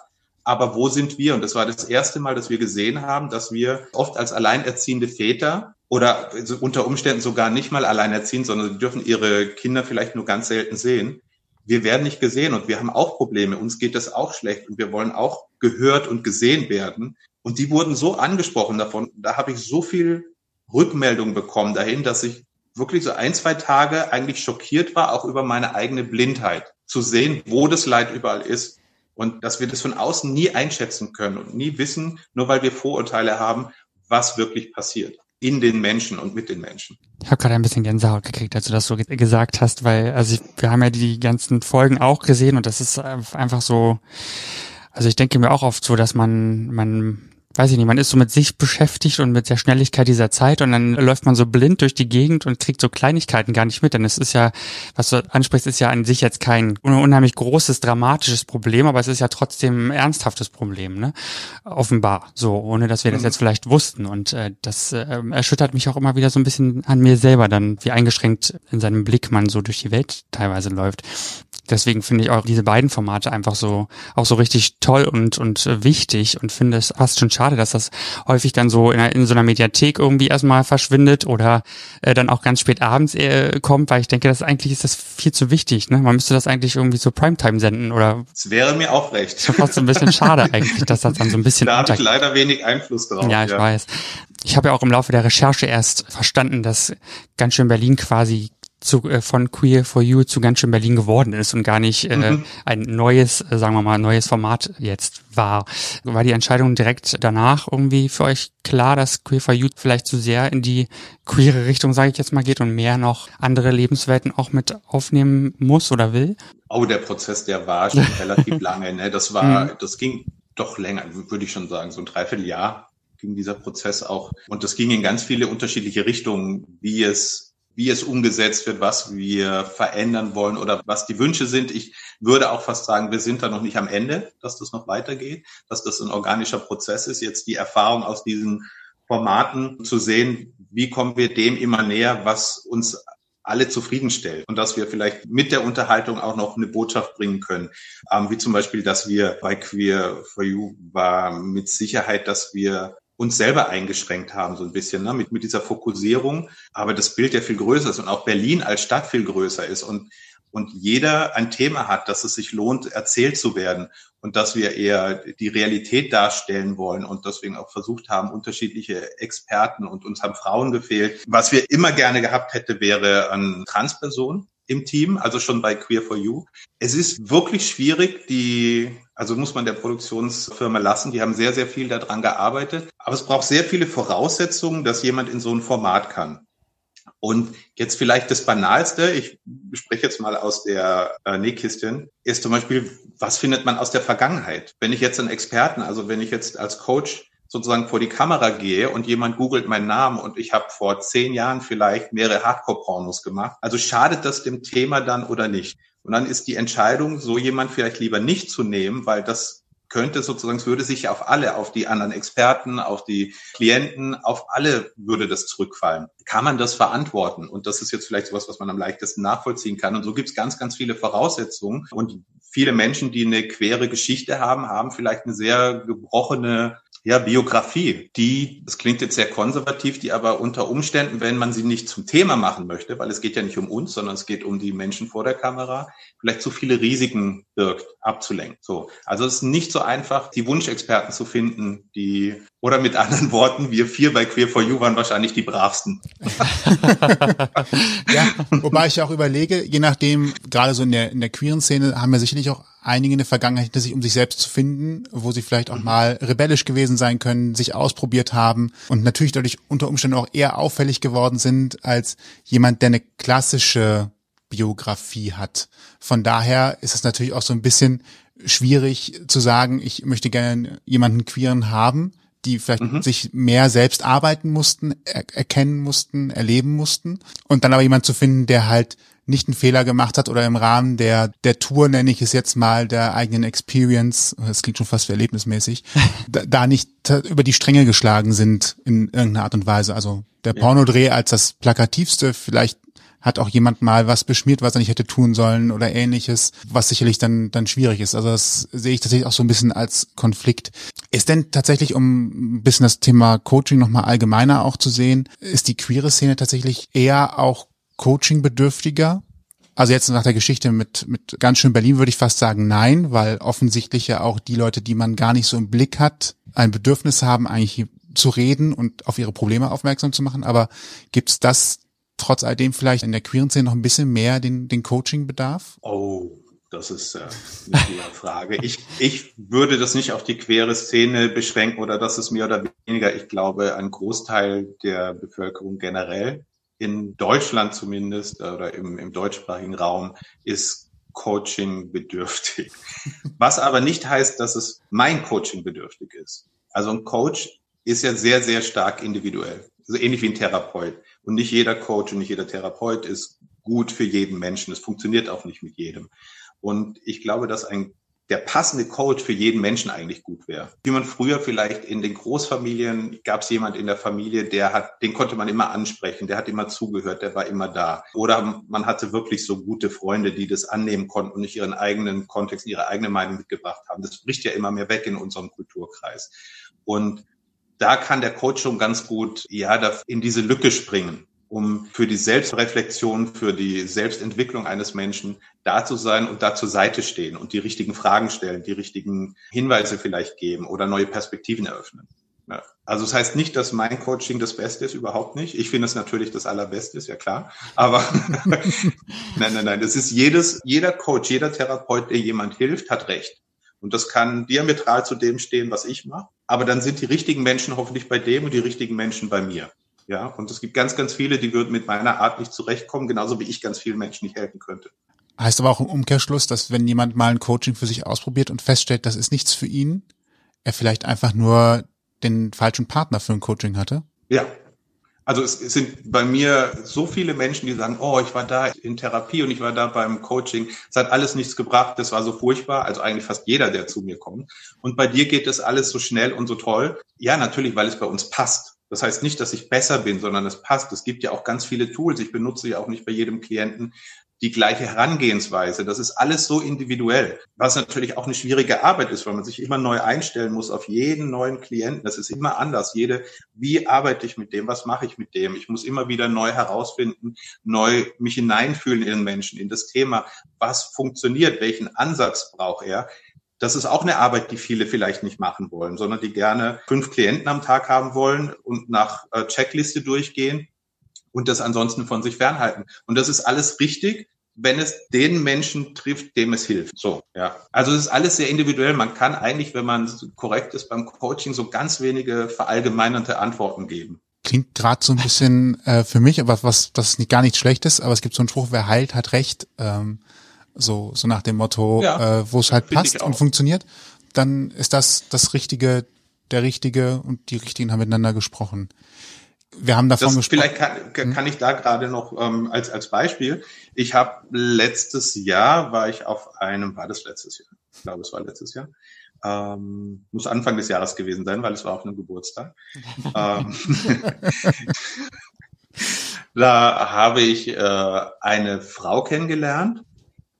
Aber wo sind wir? Und das war das erste Mal, dass wir gesehen haben, dass wir oft als alleinerziehende Väter oder unter Umständen sogar nicht mal alleinerziehend, sondern sie dürfen ihre Kinder vielleicht nur ganz selten sehen. Wir werden nicht gesehen und wir haben auch Probleme. Uns geht das auch schlecht und wir wollen auch gehört und gesehen werden. Und die wurden so angesprochen davon. Da habe ich so viel Rückmeldung bekommen dahin, dass ich wirklich so ein, zwei Tage eigentlich schockiert war, auch über meine eigene Blindheit, zu sehen, wo das Leid überall ist und dass wir das von außen nie einschätzen können und nie wissen, nur weil wir Vorurteile haben, was wirklich passiert in den Menschen und mit den Menschen. Ich habe gerade ein bisschen Gänsehaut gekriegt, als du das so gesagt hast, weil also ich, wir haben ja die ganzen Folgen auch gesehen und das ist einfach so, also ich denke mir auch oft so, dass man man weiß ich nicht, man ist so mit sich beschäftigt und mit der Schnelligkeit dieser Zeit und dann läuft man so blind durch die Gegend und kriegt so Kleinigkeiten gar nicht mit. Denn es ist ja, was du ansprichst, ist ja an sich jetzt kein unheimlich großes, dramatisches Problem, aber es ist ja trotzdem ein ernsthaftes Problem, ne? Offenbar. So, ohne dass wir das mhm. jetzt vielleicht wussten. Und äh, das äh, erschüttert mich auch immer wieder so ein bisschen an mir selber dann, wie eingeschränkt in seinem Blick man so durch die Welt teilweise läuft deswegen finde ich auch diese beiden Formate einfach so auch so richtig toll und und äh, wichtig und finde es fast schon schade, dass das häufig dann so in, in so einer Mediathek irgendwie erstmal verschwindet oder äh, dann auch ganz spät abends äh, kommt, weil ich denke, das eigentlich ist das viel zu wichtig. Ne? Man müsste das eigentlich irgendwie so Primetime senden oder. Es wäre mir auch recht. Fast ein bisschen schade eigentlich, dass das dann so ein bisschen. Da habe ich leider wenig Einfluss drauf. Ja, ich ja. weiß. Ich habe ja auch im Laufe der Recherche erst verstanden, dass ganz schön Berlin quasi zu, äh, von Queer for You zu ganz schön Berlin geworden ist und gar nicht äh, mhm. ein neues, äh, sagen wir mal, neues Format jetzt war. War die Entscheidung direkt danach irgendwie für euch klar, dass Queer for You vielleicht zu sehr in die queere Richtung, sage ich jetzt mal, geht und mehr noch andere Lebenswelten auch mit aufnehmen muss oder will? Oh, der Prozess, der war schon relativ lange. Ne? Das war, mhm. das ging doch länger, würde ich schon sagen, so ein Dreivierteljahr ging dieser Prozess auch. Und das ging in ganz viele unterschiedliche Richtungen, wie es wie es umgesetzt wird, was wir verändern wollen oder was die Wünsche sind. Ich würde auch fast sagen, wir sind da noch nicht am Ende, dass das noch weitergeht, dass das ein organischer Prozess ist. Jetzt die Erfahrung aus diesen Formaten zu sehen, wie kommen wir dem immer näher, was uns alle zufriedenstellt und dass wir vielleicht mit der Unterhaltung auch noch eine Botschaft bringen können, ähm, wie zum Beispiel, dass wir bei Queer for You war mit Sicherheit, dass wir uns selber eingeschränkt haben, so ein bisschen, ne, mit, mit dieser Fokussierung. Aber das Bild ja viel größer ist und auch Berlin als Stadt viel größer ist und, und jeder ein Thema hat, dass es sich lohnt, erzählt zu werden und dass wir eher die Realität darstellen wollen und deswegen auch versucht haben, unterschiedliche Experten und uns haben Frauen gefehlt. Was wir immer gerne gehabt hätte, wäre an Transperson im Team, also schon bei Queer for You. Es ist wirklich schwierig, die also muss man der Produktionsfirma lassen. Die haben sehr, sehr viel daran gearbeitet. Aber es braucht sehr viele Voraussetzungen, dass jemand in so ein Format kann. Und jetzt vielleicht das Banalste, ich spreche jetzt mal aus der äh, Nähkiste, ist zum Beispiel, was findet man aus der Vergangenheit? Wenn ich jetzt einen Experten, also wenn ich jetzt als Coach sozusagen vor die Kamera gehe und jemand googelt meinen Namen und ich habe vor zehn Jahren vielleicht mehrere Hardcore-Pornos gemacht. Also schadet das dem Thema dann oder nicht? Und dann ist die Entscheidung, so jemand vielleicht lieber nicht zu nehmen, weil das könnte sozusagen, es würde sich auf alle, auf die anderen Experten, auf die Klienten, auf alle würde das zurückfallen. Kann man das verantworten? Und das ist jetzt vielleicht sowas, was man am leichtesten nachvollziehen kann. Und so gibt es ganz, ganz viele Voraussetzungen. Und viele Menschen, die eine quere Geschichte haben, haben vielleicht eine sehr gebrochene ja, Biografie, die, das klingt jetzt sehr konservativ, die aber unter Umständen, wenn man sie nicht zum Thema machen möchte, weil es geht ja nicht um uns, sondern es geht um die Menschen vor der Kamera, vielleicht zu viele Risiken birgt, abzulenken. So. Also es ist nicht so einfach, die Wunschexperten zu finden, die, oder mit anderen Worten, wir vier bei Queer for You waren wahrscheinlich die bravsten. ja, wobei ich auch überlege, je nachdem, gerade so in der, in der queeren Szene haben wir sicherlich auch einige eine Vergangenheit hinter sich, um sich selbst zu finden, wo sie vielleicht auch mhm. mal rebellisch gewesen sein können, sich ausprobiert haben und natürlich dadurch unter Umständen auch eher auffällig geworden sind als jemand, der eine klassische Biografie hat. Von daher ist es natürlich auch so ein bisschen schwierig zu sagen, ich möchte gerne jemanden queeren haben, die vielleicht mhm. sich mehr selbst arbeiten mussten, er erkennen mussten, erleben mussten und dann aber jemand zu finden, der halt nicht einen Fehler gemacht hat oder im Rahmen der, der Tour, nenne ich es jetzt mal, der eigenen Experience, das klingt schon fast wie erlebnismäßig, da, da nicht über die Stränge geschlagen sind in irgendeiner Art und Weise. Also der Pornodreh als das plakativste, vielleicht hat auch jemand mal was beschmiert, was er nicht hätte tun sollen oder ähnliches, was sicherlich dann, dann schwierig ist. Also das sehe ich tatsächlich auch so ein bisschen als Konflikt. Ist denn tatsächlich, um ein bisschen das Thema Coaching nochmal allgemeiner auch zu sehen, ist die queere Szene tatsächlich eher auch Coaching-bedürftiger? Also jetzt nach der Geschichte mit, mit ganz schön Berlin würde ich fast sagen nein, weil offensichtlich ja auch die Leute, die man gar nicht so im Blick hat, ein Bedürfnis haben, eigentlich zu reden und auf ihre Probleme aufmerksam zu machen. Aber gibt's das trotz alledem vielleicht in der queeren Szene noch ein bisschen mehr den, den Coaching-Bedarf? Oh, das ist äh, eine gute Frage. Ich, ich würde das nicht auf die queere Szene beschränken oder das ist mehr oder weniger, ich glaube, ein Großteil der Bevölkerung generell in Deutschland zumindest oder im, im deutschsprachigen Raum ist Coaching bedürftig. Was aber nicht heißt, dass es mein Coaching bedürftig ist. Also ein Coach ist ja sehr, sehr stark individuell. Also ähnlich wie ein Therapeut. Und nicht jeder Coach und nicht jeder Therapeut ist gut für jeden Menschen. Es funktioniert auch nicht mit jedem. Und ich glaube, dass ein der passende Coach für jeden Menschen eigentlich gut wäre. Wie man früher vielleicht in den Großfamilien gab es jemand in der Familie, der hat, den konnte man immer ansprechen, der hat immer zugehört, der war immer da. Oder man hatte wirklich so gute Freunde, die das annehmen konnten und nicht ihren eigenen Kontext, ihre eigene Meinung mitgebracht haben. Das bricht ja immer mehr weg in unserem Kulturkreis. Und da kann der Coach schon ganz gut, ja, in diese Lücke springen um für die Selbstreflexion, für die Selbstentwicklung eines Menschen da zu sein und da zur Seite stehen und die richtigen Fragen stellen, die richtigen Hinweise vielleicht geben oder neue Perspektiven eröffnen. Ja. Also es das heißt nicht, dass mein Coaching das Beste ist, überhaupt nicht. Ich finde es natürlich das Allerbeste, ist ja klar. Aber nein, nein, nein. Das ist jedes, jeder Coach, jeder Therapeut, der jemand hilft, hat recht. Und das kann diametral zu dem stehen, was ich mache. Aber dann sind die richtigen Menschen hoffentlich bei dem und die richtigen Menschen bei mir. Ja, und es gibt ganz, ganz viele, die würden mit meiner Art nicht zurechtkommen, genauso wie ich ganz vielen Menschen nicht helfen könnte. Heißt aber auch im Umkehrschluss, dass wenn jemand mal ein Coaching für sich ausprobiert und feststellt, das ist nichts für ihn, er vielleicht einfach nur den falschen Partner für ein Coaching hatte? Ja. Also es, sind bei mir so viele Menschen, die sagen, oh, ich war da in Therapie und ich war da beim Coaching. Es hat alles nichts gebracht, das war so furchtbar. Also eigentlich fast jeder, der zu mir kommt. Und bei dir geht das alles so schnell und so toll. Ja, natürlich, weil es bei uns passt. Das heißt nicht, dass ich besser bin, sondern es passt. Es gibt ja auch ganz viele Tools. Ich benutze ja auch nicht bei jedem Klienten die gleiche Herangehensweise. Das ist alles so individuell, was natürlich auch eine schwierige Arbeit ist, weil man sich immer neu einstellen muss auf jeden neuen Klienten. Das ist immer anders. Jede, wie arbeite ich mit dem? Was mache ich mit dem? Ich muss immer wieder neu herausfinden, neu mich hineinfühlen in den Menschen, in das Thema. Was funktioniert? Welchen Ansatz braucht er? Das ist auch eine Arbeit, die viele vielleicht nicht machen wollen, sondern die gerne fünf Klienten am Tag haben wollen und nach äh, Checkliste durchgehen und das ansonsten von sich fernhalten. Und das ist alles richtig, wenn es den Menschen trifft, dem es hilft. So, ja. Also es ist alles sehr individuell. Man kann eigentlich, wenn man korrekt ist beim Coaching, so ganz wenige verallgemeinerte Antworten geben. Klingt gerade so ein bisschen äh, für mich, aber was das nicht gar nichts Schlechtes, aber es gibt so einen Spruch, wer heilt, hat recht. Ähm, so, so nach dem Motto, ja, äh, wo es halt passt und funktioniert, dann ist das das Richtige, der Richtige und die Richtigen haben miteinander gesprochen. Wir haben davon das, gesprochen. Vielleicht kann, hm? kann ich da gerade noch ähm, als, als Beispiel. Ich habe letztes Jahr war ich auf einem, war das letztes Jahr? Ich glaube, es war letztes Jahr. Ähm, muss Anfang des Jahres gewesen sein, weil es war auf einem Geburtstag. ähm, da habe ich äh, eine Frau kennengelernt,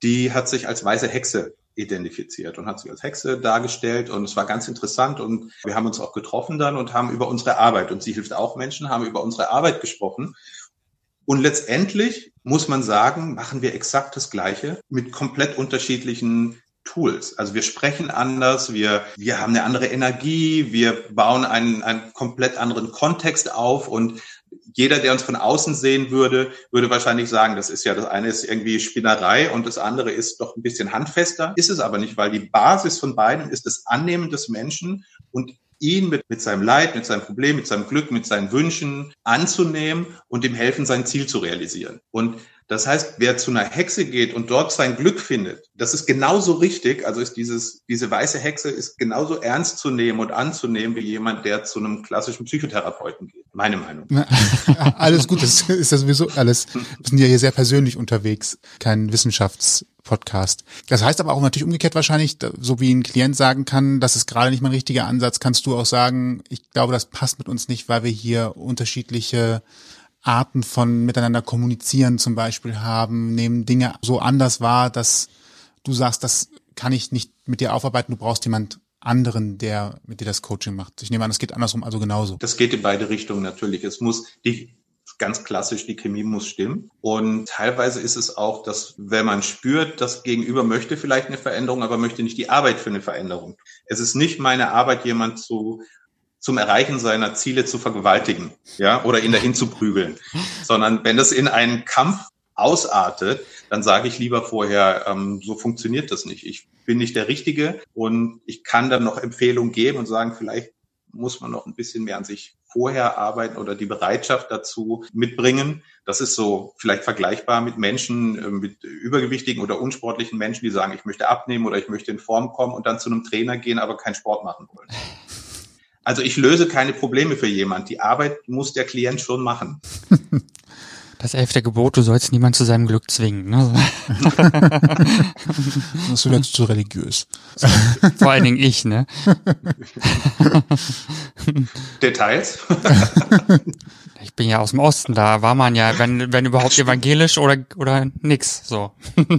die hat sich als weiße Hexe identifiziert und hat sich als Hexe dargestellt. Und es war ganz interessant. Und wir haben uns auch getroffen dann und haben über unsere Arbeit und sie hilft auch Menschen, haben über unsere Arbeit gesprochen. Und letztendlich muss man sagen, machen wir exakt das Gleiche mit komplett unterschiedlichen Tools. Also wir sprechen anders, wir, wir haben eine andere Energie, wir bauen einen, einen komplett anderen Kontext auf. Und jeder, der uns von außen sehen würde, würde wahrscheinlich sagen, das ist ja, das eine ist irgendwie Spinnerei und das andere ist doch ein bisschen handfester. Ist es aber nicht, weil die Basis von beiden ist das Annehmen des Menschen und ihn mit, mit seinem Leid, mit seinem Problem, mit seinem Glück, mit seinen Wünschen anzunehmen und ihm helfen, sein Ziel zu realisieren. Und Das heißt, wer zu einer Hexe geht und dort sein Glück findet, das ist genauso richtig. Also ist dieses, diese weiße Hexe ist genauso ernst zu nehmen und anzunehmen wie jemand, der zu einem klassischen Psychotherapeuten geht. Meine Meinung. alles gut, das ist ja sowieso alles. Wir sind ja hier sehr persönlich unterwegs, kein Wissenschaftspodcast. Das heißt aber auch natürlich umgekehrt wahrscheinlich, so wie ein Klient sagen kann, das ist gerade nicht mein richtiger Ansatz, kannst du auch sagen, ich glaube, das passt mit uns nicht, weil wir hier unterschiedliche Arten von miteinander kommunizieren zum Beispiel haben, nehmen Dinge so anders wahr, dass du sagst, das kann ich nicht mit dir aufarbeiten, du brauchst jemand anderen, der mit dir das Coaching macht. Ich nehme an, es geht andersrum also genauso. Das geht in beide Richtungen natürlich. Es muss die ganz klassisch, die Chemie muss stimmen. Und teilweise ist es auch, dass wenn man spürt, das Gegenüber möchte vielleicht eine Veränderung, aber möchte nicht die Arbeit für eine Veränderung. Es ist nicht meine Arbeit, jemand zu zum Erreichen seiner Ziele zu vergewaltigen, ja, oder ihn dahin zu prügeln, sondern wenn das in einen Kampf ausartet, dann sage ich lieber vorher, ähm, so funktioniert das nicht. Ich bin nicht der Richtige und ich kann dann noch Empfehlungen geben und sagen, vielleicht muss man noch ein bisschen mehr an sich vorher arbeiten oder die Bereitschaft dazu mitbringen. Das ist so vielleicht vergleichbar mit Menschen, äh, mit übergewichtigen oder unsportlichen Menschen, die sagen, ich möchte abnehmen oder ich möchte in Form kommen und dann zu einem Trainer gehen, aber keinen Sport machen wollen. Also ich löse keine Probleme für jemand. Die Arbeit muss der Klient schon machen. Das elfte Gebot, du sollst niemand zu seinem Glück zwingen. Ne? das wird zu religiös. Vor allen Dingen ich, ne? Details? Ich bin ja aus dem Osten, da war man ja, wenn, wenn überhaupt evangelisch oder, oder nix, so.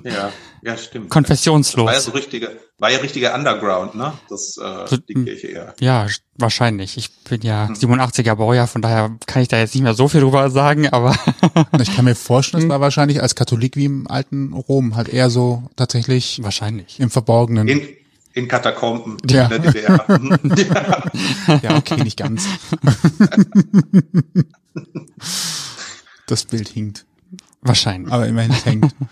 Ja, ja, stimmt. Konfessionslos. War ja so richtiger, war ja richtiger Underground, ne? Das, äh, die Kirche eher. Ja, wahrscheinlich. Ich bin ja 87er hm. Baujahr, von daher kann ich da jetzt nicht mehr so viel drüber sagen, aber. ich kann mir vorstellen, es war wahrscheinlich als Katholik wie im alten Rom halt eher so tatsächlich. Wahrscheinlich. Im Verborgenen. In, in Katakomben ja. in der DDR. ja. ja, okay, nicht ganz. das Bild hinkt. Wahrscheinlich. Aber immerhin hängt.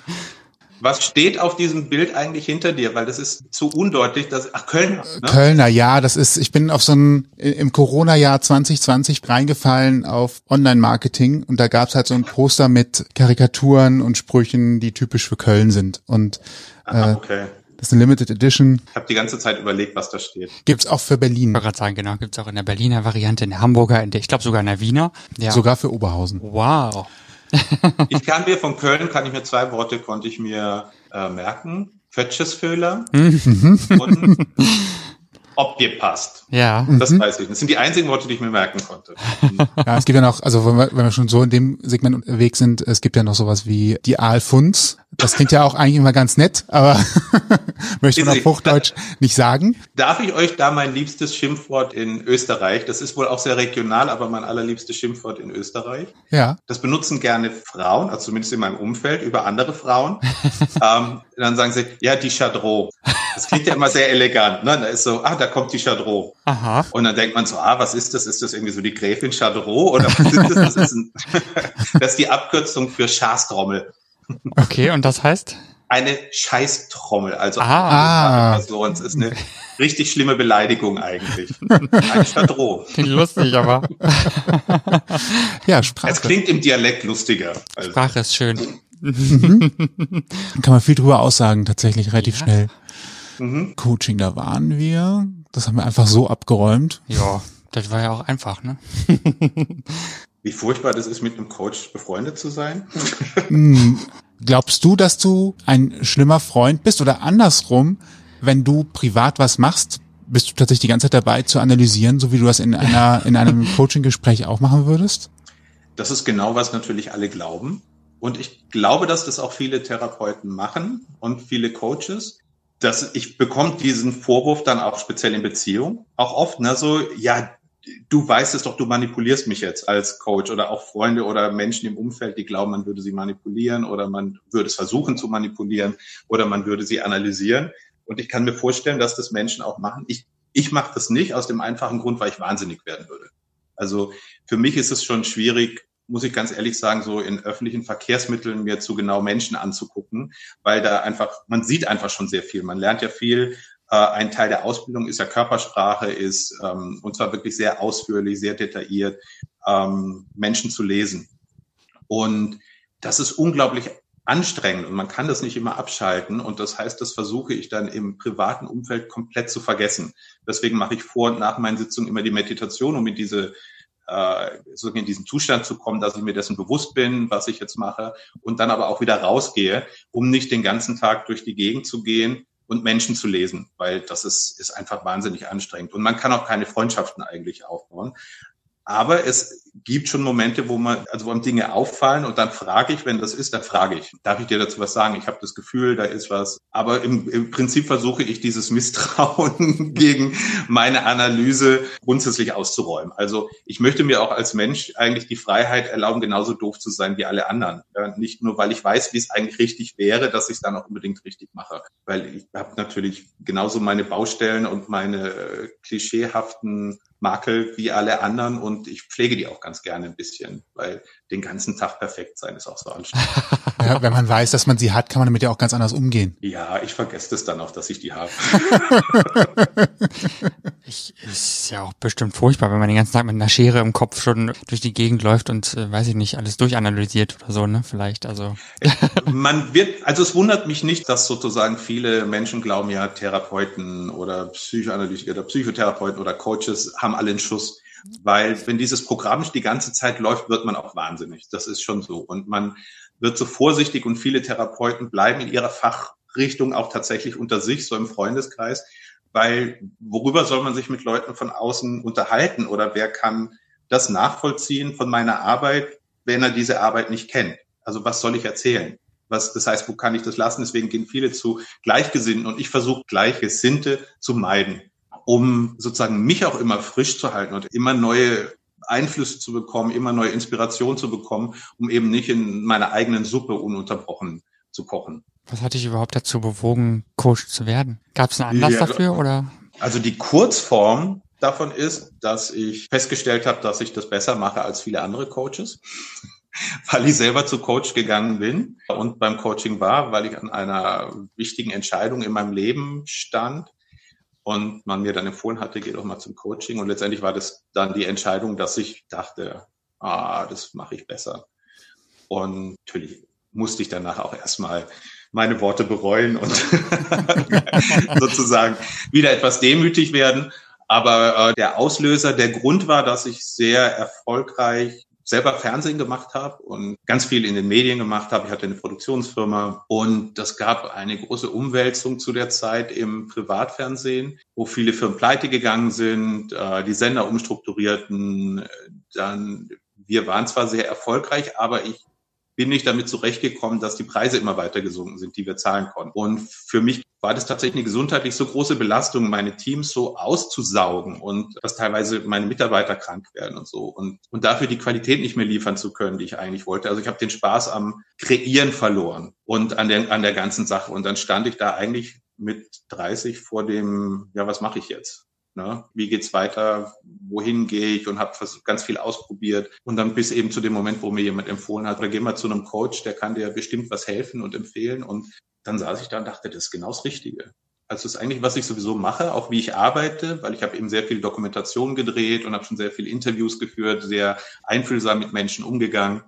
Was steht auf diesem Bild eigentlich hinter dir? Weil das ist zu undeutlich, dass, ach, Kölner. Ne? Kölner, ja, das ist, ich bin auf so ein, im Corona-Jahr 2020 reingefallen auf Online-Marketing und da gab's halt so ein Poster mit Karikaturen und Sprüchen, die typisch für Köln sind. Und, ah, äh, okay. Das ist eine Limited Edition. Ich habe die ganze Zeit überlegt, was da steht. Gibt's auch für Berlin. Ich wollte gerade sagen, genau, gibt's auch in der Berliner Variante, in der Hamburger, in der, ich glaube sogar in der Wiener. Ja. Sogar für Oberhausen. Wow. Ich kann mir von Köln, kann ich mir zwei Worte, konnte ich mir äh, merken. Fötschesföhler mhm. und ob dir passt. Ja. Das mhm. weiß ich. Das sind die einzigen Worte, die ich mir merken konnte. Ja, es gibt ja noch, also wenn wir, wenn wir schon so in dem Segment unterwegs sind, es gibt ja noch sowas wie die Aalfunds. Das klingt ja auch eigentlich immer ganz nett, aber möchte man auf Hochdeutsch da, nicht sagen. Darf ich euch da mein liebstes Schimpfwort in Österreich, das ist wohl auch sehr regional, aber mein allerliebstes Schimpfwort in Österreich. Ja. Das benutzen gerne Frauen, also zumindest in meinem Umfeld, über andere Frauen. ähm, dann sagen sie, ja, die Chadro. Das klingt ja immer sehr elegant. Ne? Da ist so, ah, da kommt die Chadro. Aha. Und dann denkt man so, ah, was ist das? Ist das irgendwie so die Gräfin Chadro? Oder was ist das? Das ist, ein, das ist die Abkürzung für Schastrommel. Okay, und das heißt? Eine Scheißtrommel, also ah. Person. Das ist eine richtig schlimme Beleidigung eigentlich. Eine Chadro. Klingt lustig, aber. ja, Sprache. Es klingt im Dialekt lustiger. Also. Sprache ist schön. Mhm. Kann man viel drüber aussagen, tatsächlich relativ ja. schnell. Mhm. Coaching, da waren wir. Das haben wir einfach so abgeräumt. Ja, das war ja auch einfach, ne? Wie furchtbar das ist, mit einem Coach befreundet zu sein. Hm, glaubst du, dass du ein schlimmer Freund bist oder andersrum, wenn du privat was machst, bist du tatsächlich die ganze Zeit dabei zu analysieren, so wie du das in einer in einem Coaching-Gespräch auch machen würdest? Das ist genau, was natürlich alle glauben. Und ich glaube, dass das auch viele Therapeuten machen und viele Coaches dass ich bekomme diesen Vorwurf dann auch speziell in Beziehung, auch oft, ne, so, ja, du weißt es doch, du manipulierst mich jetzt als Coach oder auch Freunde oder Menschen im Umfeld, die glauben, man würde sie manipulieren oder man würde es versuchen zu manipulieren oder man würde sie analysieren. Und ich kann mir vorstellen, dass das Menschen auch machen. Ich, ich mache das nicht aus dem einfachen Grund, weil ich wahnsinnig werden würde. Also für mich ist es schon schwierig, muss ich ganz ehrlich sagen, so in öffentlichen Verkehrsmitteln mir zu genau Menschen anzugucken, weil da einfach, man sieht einfach schon sehr viel. Man lernt ja viel. Äh, ein Teil der Ausbildung ist ja Körpersprache, ist ähm, und zwar wirklich sehr ausführlich, sehr detailliert, ähm, Menschen zu lesen. Und das ist unglaublich anstrengend und man kann das nicht immer abschalten. Und das heißt, das versuche ich dann im privaten Umfeld komplett zu vergessen. Deswegen mache ich vor und nach meinen Sitzungen immer die Meditation, um in diese äh, so in diesen Zustand zu kommen, dass ich mir dessen bewusst bin, was ich jetzt mache und dann aber auch wieder rausgehe, um nicht den ganzen Tag durch die Gegend zu gehen und Menschen zu lesen, weil das ist, ist einfach wahnsinnig anstrengend. Und man kann auch keine Freundschaften eigentlich aufbauen. Aber es gibt schon Momente, wo man, also wo einem Dinge auffallen und dann frage ich, wenn das ist, dann frage ich, darf ich dir dazu was sagen? Ich habe das Gefühl, da ist was. Aber im, im Prinzip versuche ich dieses Misstrauen gegen meine Analyse grundsätzlich auszuräumen. Also ich möchte mir auch als Mensch eigentlich die Freiheit erlauben, genauso doof zu sein wie alle anderen. Ja, nicht nur, weil ich weiß, wie es eigentlich richtig wäre, dass ich es dann auch unbedingt richtig mache. Weil ich habe natürlich genauso meine Baustellen und meine äh, klischeehaften Makel wie alle anderen und ich pflege die auch ganz gerne ein bisschen, weil den ganzen Tag perfekt sein ist auch so anstrengend. Ja, wenn man weiß, dass man sie hat, kann man damit ja auch ganz anders umgehen. Ja, ich vergesse es dann auch, dass ich die habe. ich, ist ja auch bestimmt furchtbar, wenn man den ganzen Tag mit einer Schere im Kopf schon durch die Gegend läuft und äh, weiß ich nicht, alles durchanalysiert oder so, ne? Vielleicht, also. man wird, also es wundert mich nicht, dass sozusagen viele Menschen glauben, ja, Therapeuten oder Psychoanalytiker oder Psychotherapeuten oder Coaches haben alle einen Schuss. Weil wenn dieses Programm die ganze Zeit läuft, wird man auch wahnsinnig. Das ist schon so. Und man wird so vorsichtig und viele Therapeuten bleiben in ihrer Fachrichtung auch tatsächlich unter sich, so im Freundeskreis. Weil worüber soll man sich mit Leuten von außen unterhalten oder wer kann das nachvollziehen von meiner Arbeit, wenn er diese Arbeit nicht kennt? Also was soll ich erzählen? Was, das heißt, wo kann ich das lassen? Deswegen gehen viele zu Gleichgesinnten und ich versuche Gleichgesinnte zu meiden um sozusagen mich auch immer frisch zu halten und immer neue Einflüsse zu bekommen, immer neue Inspiration zu bekommen, um eben nicht in meiner eigenen Suppe ununterbrochen zu kochen. Was hat dich überhaupt dazu bewogen, Coach zu werden? Gab es einen Anlass ja, dafür oder? Also die Kurzform davon ist, dass ich festgestellt habe, dass ich das besser mache als viele andere Coaches, weil ich selber zu Coach gegangen bin und beim Coaching war, weil ich an einer wichtigen Entscheidung in meinem Leben stand und man mir dann empfohlen hatte, geh doch mal zum Coaching. Und letztendlich war das dann die Entscheidung, dass ich dachte, ah, das mache ich besser. Und natürlich musste ich danach auch erstmal meine Worte bereuen und sozusagen wieder etwas demütig werden. Aber äh, der Auslöser, der Grund war, dass ich sehr erfolgreich selber Fernsehen gemacht habe und ganz viel in den Medien gemacht habe. Ich hatte eine Produktionsfirma und das gab eine große Umwälzung zu der Zeit im Privatfernsehen, wo viele Firmen pleite gegangen sind, äh, die Sender umstrukturierten. Dann, wir waren zwar sehr erfolgreich, aber ich bin nicht damit zurechtgekommen, dass die Preise immer weiter gesunken sind, die wir zahlen konnten. Und für mich war das tatsächlich eine gesundheitlich so große Belastung, meine Teams so auszusaugen und dass teilweise meine Mitarbeiter krank werden und so und, und dafür die Qualität nicht mehr liefern zu können, die ich eigentlich wollte. Also ich habe den Spaß am Kreieren verloren und an der, an der ganzen Sache. Und dann stand ich da eigentlich mit 30 vor dem, ja, was mache ich jetzt? Ne? Wie geht's weiter? Wohin gehe ich? Und habe ganz viel ausprobiert. Und dann bis eben zu dem Moment, wo mir jemand empfohlen hat, oder geh mal zu einem Coach, der kann dir bestimmt was helfen und empfehlen. Und dann saß ich da und dachte, das ist genau das Richtige. Also das ist eigentlich, was ich sowieso mache, auch wie ich arbeite, weil ich habe eben sehr viel Dokumentation gedreht und habe schon sehr viele Interviews geführt, sehr einfühlsam mit Menschen umgegangen.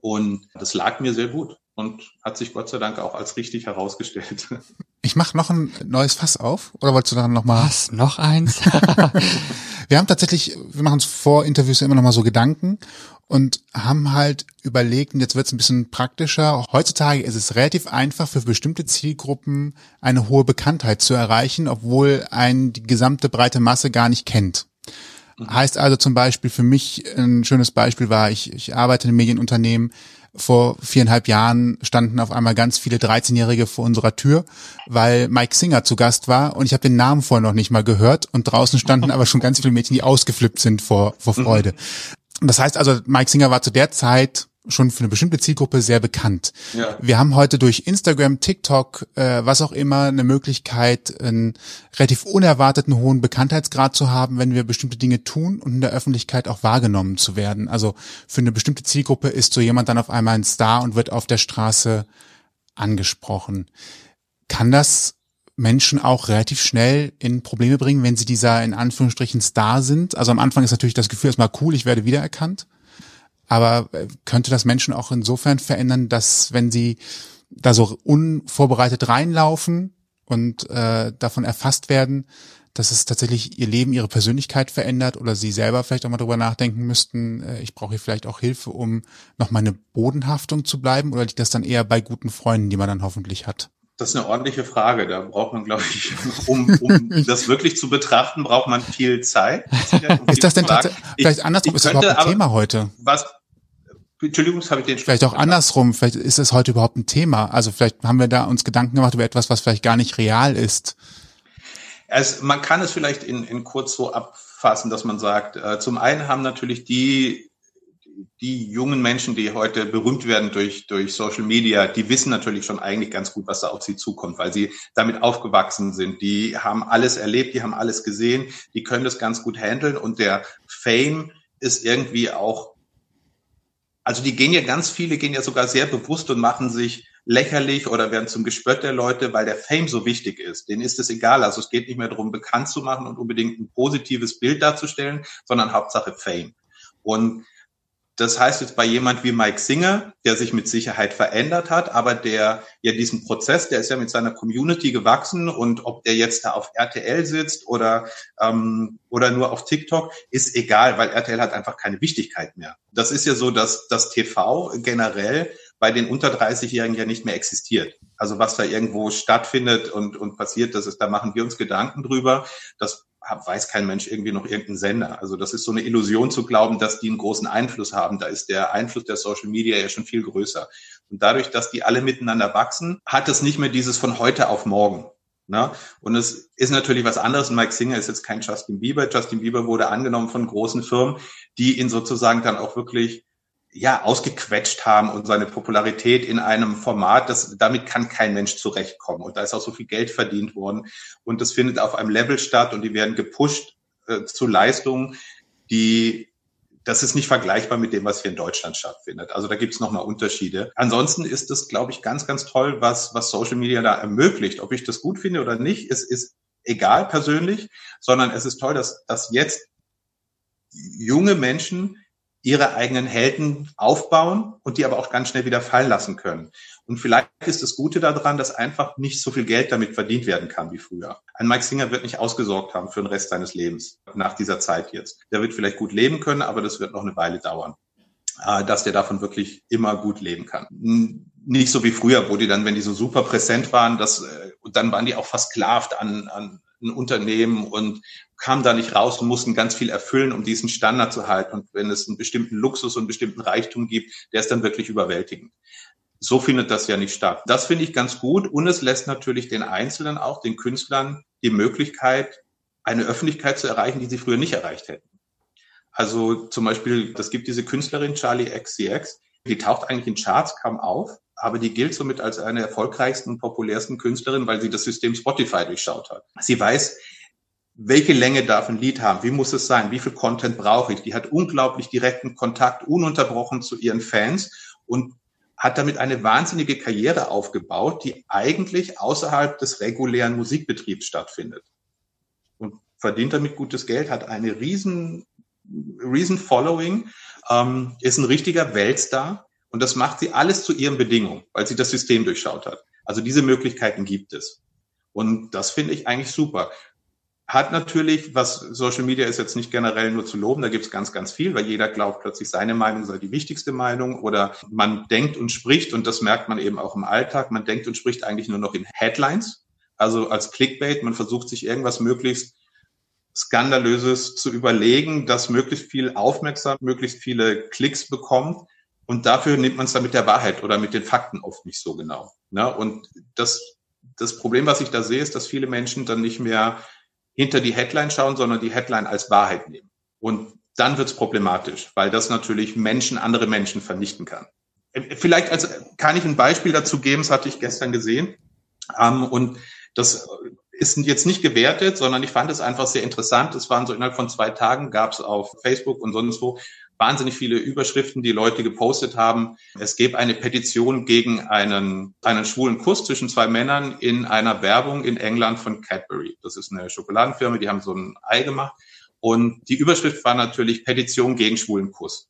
Und das lag mir sehr gut und hat sich Gott sei Dank auch als richtig herausgestellt. Ich mache noch ein neues Fass auf oder wolltest du dann noch mal? Was? Noch eins? wir haben tatsächlich, wir machen uns vor Interviews immer noch mal so Gedanken und haben halt überlegt, und jetzt wird es ein bisschen praktischer, heutzutage ist es relativ einfach für bestimmte Zielgruppen eine hohe Bekanntheit zu erreichen, obwohl ein die gesamte breite Masse gar nicht kennt. Mhm. Heißt also zum Beispiel für mich ein schönes Beispiel war, ich, ich arbeite in einem Medienunternehmen, vor viereinhalb Jahren standen auf einmal ganz viele 13-Jährige vor unserer Tür, weil Mike Singer zu Gast war und ich habe den Namen vorher noch nicht mal gehört und draußen standen aber schon ganz viele Mädchen, die ausgeflippt sind vor, vor Freude. Mhm. Das heißt also, Mike Singer war zu der Zeit schon für eine bestimmte Zielgruppe sehr bekannt. Ja. Wir haben heute durch Instagram, TikTok, äh, was auch immer, eine Möglichkeit, einen relativ unerwarteten hohen Bekanntheitsgrad zu haben, wenn wir bestimmte Dinge tun und in der Öffentlichkeit auch wahrgenommen zu werden. Also für eine bestimmte Zielgruppe ist so jemand dann auf einmal ein Star und wird auf der Straße angesprochen. Kann das Menschen auch relativ schnell in Probleme bringen, wenn sie dieser in Anführungsstrichen Star sind? Also am Anfang ist natürlich das Gefühl erstmal cool, ich werde wiedererkannt. Aber äh, könnte das Menschen auch insofern verändern, dass wenn sie da so unvorbereitet reinlaufen und äh, davon erfasst werden, dass es tatsächlich ihr Leben, ihre Persönlichkeit verändert oder sie selber vielleicht auch mal drüber nachdenken müssten, äh, ich brauche hier vielleicht auch Hilfe, um noch meine Bodenhaftung zu bleiben oder liegt das dann eher bei guten Freunden, die man dann hoffentlich hat? Das ist eine ordentliche Frage. Da braucht man, glaube ich, um, um das wirklich zu betrachten, braucht man viel Zeit. Ist das denn tatsächlich, vielleicht andersrum, ist das überhaupt ein Thema heute? Was, Entschuldigung, habe ich den Vielleicht auch andersrum, vielleicht ist es heute überhaupt ein Thema. Also vielleicht haben wir da uns Gedanken gemacht über etwas, was vielleicht gar nicht real ist. Es, man kann es vielleicht in, in kurz so abfassen, dass man sagt, äh, zum einen haben natürlich die, die jungen Menschen, die heute berühmt werden durch, durch Social Media, die wissen natürlich schon eigentlich ganz gut, was da auf sie zukommt, weil sie damit aufgewachsen sind. Die haben alles erlebt, die haben alles gesehen, die können das ganz gut handeln und der Fame ist irgendwie auch also die gehen ja ganz viele gehen ja sogar sehr bewusst und machen sich lächerlich oder werden zum Gespött der Leute, weil der Fame so wichtig ist. Denen ist es egal. Also es geht nicht mehr darum, bekannt zu machen und unbedingt ein positives Bild darzustellen, sondern Hauptsache Fame. Und das heißt jetzt bei jemand wie Mike Singer, der sich mit Sicherheit verändert hat, aber der ja diesen Prozess, der ist ja mit seiner Community gewachsen und ob der jetzt da auf RTL sitzt oder ähm, oder nur auf TikTok, ist egal, weil RTL hat einfach keine Wichtigkeit mehr. Das ist ja so, dass das TV generell bei den unter 30-Jährigen ja nicht mehr existiert. Also was da irgendwo stattfindet und, und passiert, das ist, da machen wir uns Gedanken drüber. Das weiß kein Mensch irgendwie noch irgendeinen Sender. Also das ist so eine Illusion zu glauben, dass die einen großen Einfluss haben. Da ist der Einfluss der Social Media ja schon viel größer. Und dadurch, dass die alle miteinander wachsen, hat es nicht mehr dieses von heute auf morgen. Ne? Und es ist natürlich was anderes. Mike Singer ist jetzt kein Justin Bieber. Justin Bieber wurde angenommen von großen Firmen, die ihn sozusagen dann auch wirklich ja, ausgequetscht haben und seine Popularität in einem Format, das, damit kann kein Mensch zurechtkommen. Und da ist auch so viel Geld verdient worden. Und das findet auf einem Level statt und die werden gepusht äh, zu Leistungen, die, das ist nicht vergleichbar mit dem, was hier in Deutschland stattfindet. Also da gibt es nochmal Unterschiede. Ansonsten ist das, glaube ich, ganz, ganz toll, was, was Social Media da ermöglicht. Ob ich das gut finde oder nicht, ist, ist egal persönlich, sondern es ist toll, dass, dass jetzt junge Menschen ihre eigenen Helden aufbauen und die aber auch ganz schnell wieder fallen lassen können. Und vielleicht ist das Gute daran, dass einfach nicht so viel Geld damit verdient werden kann wie früher. Ein Mike Singer wird nicht ausgesorgt haben für den Rest seines Lebens nach dieser Zeit jetzt. Der wird vielleicht gut leben können, aber das wird noch eine Weile dauern, äh, dass der davon wirklich immer gut leben kann. Nicht so wie früher, wo die dann, wenn die so super präsent waren, das, äh, und dann waren die auch versklavt an, an ein Unternehmen und kamen da nicht raus und mussten ganz viel erfüllen, um diesen Standard zu halten. Und wenn es einen bestimmten Luxus und einen bestimmten Reichtum gibt, der ist dann wirklich überwältigend. So findet das ja nicht statt. Das finde ich ganz gut und es lässt natürlich den Einzelnen auch, den Künstlern, die Möglichkeit, eine Öffentlichkeit zu erreichen, die sie früher nicht erreicht hätten. Also zum Beispiel, das gibt diese Künstlerin Charlie XCX, die taucht eigentlich in Charts kaum auf, aber die gilt somit als eine erfolgreichsten und populärsten Künstlerinnen, weil sie das System Spotify durchschaut hat. Sie weiß, welche Länge darf ein Lied haben? Wie muss es sein? Wie viel Content brauche ich? Die hat unglaublich direkten Kontakt, ununterbrochen zu ihren Fans und hat damit eine wahnsinnige Karriere aufgebaut, die eigentlich außerhalb des regulären Musikbetriebs stattfindet. Und verdient damit gutes Geld, hat eine riesen, riesen Following, ähm, ist ein richtiger Weltstar und das macht sie alles zu ihren Bedingungen, weil sie das System durchschaut hat. Also diese Möglichkeiten gibt es. Und das finde ich eigentlich super. Hat natürlich, was Social Media ist jetzt nicht generell nur zu loben, da gibt es ganz, ganz viel, weil jeder glaubt plötzlich, seine Meinung sei die wichtigste Meinung oder man denkt und spricht und das merkt man eben auch im Alltag, man denkt und spricht eigentlich nur noch in Headlines, also als Clickbait, man versucht sich irgendwas möglichst Skandalöses zu überlegen, das möglichst viel aufmerksam, möglichst viele Klicks bekommt und dafür nimmt man es dann mit der Wahrheit oder mit den Fakten oft nicht so genau. Ne? Und das, das Problem, was ich da sehe, ist, dass viele Menschen dann nicht mehr hinter die Headline schauen, sondern die Headline als Wahrheit nehmen. Und dann wird es problematisch, weil das natürlich Menschen, andere Menschen vernichten kann. Äh, vielleicht als, kann ich ein Beispiel dazu geben, das hatte ich gestern gesehen. Ähm, und das ist jetzt nicht gewertet, sondern ich fand es einfach sehr interessant. Es waren so innerhalb von zwei Tagen, gab es auf Facebook und sonst wo wahnsinnig viele Überschriften, die Leute gepostet haben. Es gäbe eine Petition gegen einen, einen schwulen Kuss zwischen zwei Männern in einer Werbung in England von Cadbury. Das ist eine Schokoladenfirma, die haben so ein Ei gemacht. Und die Überschrift war natürlich Petition gegen schwulen Kuss.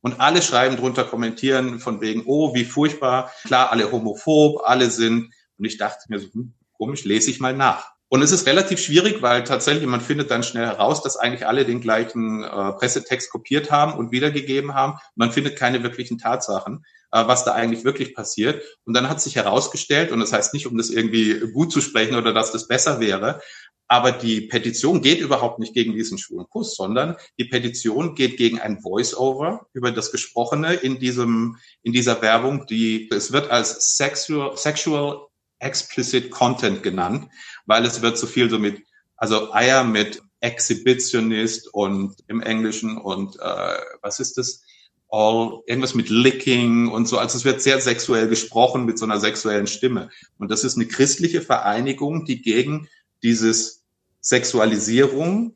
Und alle schreiben drunter, kommentieren von wegen, oh, wie furchtbar, klar, alle homophob, alle sind. Und ich dachte mir so, hm, komisch, lese ich mal nach. Und es ist relativ schwierig, weil tatsächlich man findet dann schnell heraus, dass eigentlich alle den gleichen äh, Pressetext kopiert haben und wiedergegeben haben. Man findet keine wirklichen Tatsachen, äh, was da eigentlich wirklich passiert. Und dann hat sich herausgestellt, und das heißt nicht, um das irgendwie gut zu sprechen oder dass das besser wäre, aber die Petition geht überhaupt nicht gegen diesen schwulen Kuss, sondern die Petition geht gegen ein Voice-Over über das Gesprochene in diesem, in dieser Werbung, die, es wird als sexual, sexual explicit Content genannt, weil es wird so viel so mit, also Eier mit Exhibitionist und im Englischen und äh, was ist das? All, irgendwas mit Licking und so. Also es wird sehr sexuell gesprochen mit so einer sexuellen Stimme. Und das ist eine christliche Vereinigung, die gegen dieses Sexualisierung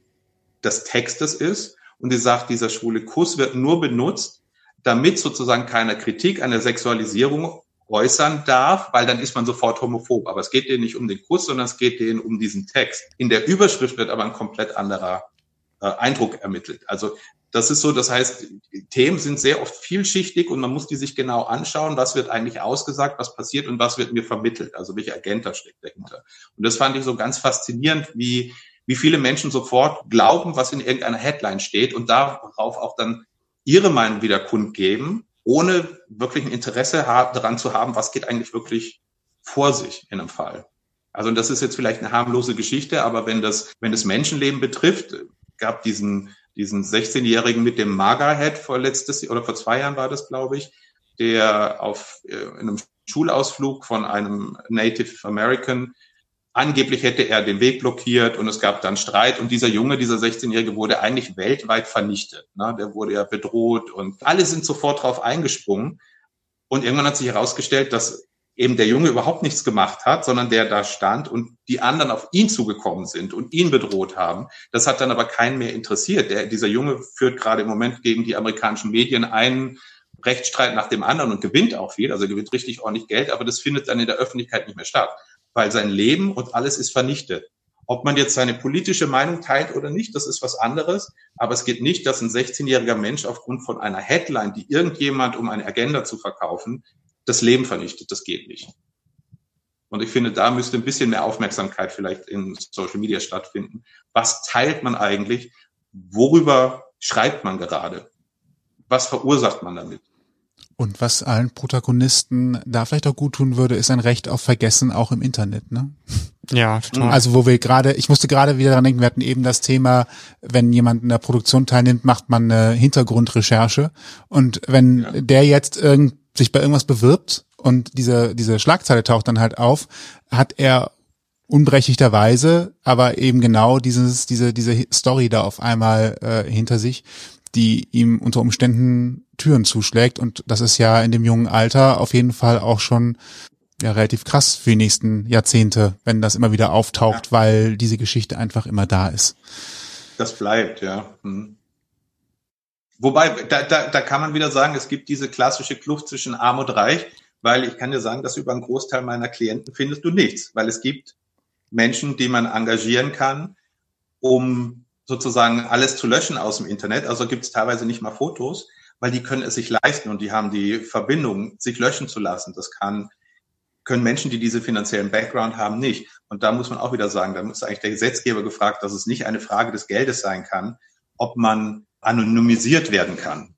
des Textes ist. Und die sagt, dieser schwule Kuss wird nur benutzt, damit sozusagen keine Kritik an der Sexualisierung äußern darf, weil dann ist man sofort homophob. Aber es geht denen nicht um den Kuss, sondern es geht denen um diesen Text. In der Überschrift wird aber ein komplett anderer äh, Eindruck ermittelt. Also das ist so, das heißt, Themen sind sehr oft vielschichtig und man muss die sich genau anschauen, was wird eigentlich ausgesagt, was passiert und was wird mir vermittelt, also welche Agenda steckt dahinter. Und das fand ich so ganz faszinierend, wie, wie viele Menschen sofort glauben, was in irgendeiner Headline steht und darauf auch dann ihre Meinung wieder kundgeben ohne wirklich ein Interesse daran zu haben, was geht eigentlich wirklich vor sich in einem Fall. Also das ist jetzt vielleicht eine harmlose Geschichte, aber wenn das, wenn das Menschenleben betrifft, gab diesen, diesen 16-Jährigen mit dem Maga-Head vor letztes oder vor zwei Jahren war das, glaube ich, der auf äh, in einem Schulausflug von einem Native American Angeblich hätte er den Weg blockiert und es gab dann Streit und dieser Junge, dieser 16-Jährige wurde eigentlich weltweit vernichtet. Ne? Der wurde ja bedroht und alle sind sofort drauf eingesprungen. Und irgendwann hat sich herausgestellt, dass eben der Junge überhaupt nichts gemacht hat, sondern der da stand und die anderen auf ihn zugekommen sind und ihn bedroht haben. Das hat dann aber keinen mehr interessiert. Der, dieser Junge führt gerade im Moment gegen die amerikanischen Medien einen Rechtsstreit nach dem anderen und gewinnt auch viel, also gewinnt richtig ordentlich Geld, aber das findet dann in der Öffentlichkeit nicht mehr statt weil sein Leben und alles ist vernichtet. Ob man jetzt seine politische Meinung teilt oder nicht, das ist was anderes. Aber es geht nicht, dass ein 16-jähriger Mensch aufgrund von einer Headline, die irgendjemand, um eine Agenda zu verkaufen, das Leben vernichtet. Das geht nicht. Und ich finde, da müsste ein bisschen mehr Aufmerksamkeit vielleicht in Social Media stattfinden. Was teilt man eigentlich? Worüber schreibt man gerade? Was verursacht man damit? Und was allen Protagonisten da vielleicht auch gut tun würde, ist ein Recht auf Vergessen auch im Internet, ne? Ja, total. Also wo wir gerade, ich musste gerade wieder dran denken, wir hatten eben das Thema, wenn jemand in der Produktion teilnimmt, macht man eine Hintergrundrecherche. Und wenn ja. der jetzt irgend, sich bei irgendwas bewirbt und diese, diese Schlagzeile taucht dann halt auf, hat er unberechtigterweise aber eben genau dieses, diese, diese Story da auf einmal äh, hinter sich, die ihm unter Umständen Türen zuschlägt. Und das ist ja in dem jungen Alter auf jeden Fall auch schon ja relativ krass für die nächsten Jahrzehnte, wenn das immer wieder auftaucht, ja. weil diese Geschichte einfach immer da ist. Das bleibt, ja. Hm. Wobei, da, da, da kann man wieder sagen, es gibt diese klassische Kluft zwischen Arm und Reich, weil ich kann dir sagen, dass über einen Großteil meiner Klienten findest du nichts, weil es gibt Menschen, die man engagieren kann, um sozusagen alles zu löschen aus dem Internet. Also gibt es teilweise nicht mal Fotos, weil die können es sich leisten und die haben die Verbindung, sich löschen zu lassen. Das kann, können Menschen, die diese finanziellen Background haben, nicht. Und da muss man auch wieder sagen, da muss eigentlich der Gesetzgeber gefragt, dass es nicht eine Frage des Geldes sein kann, ob man anonymisiert werden kann.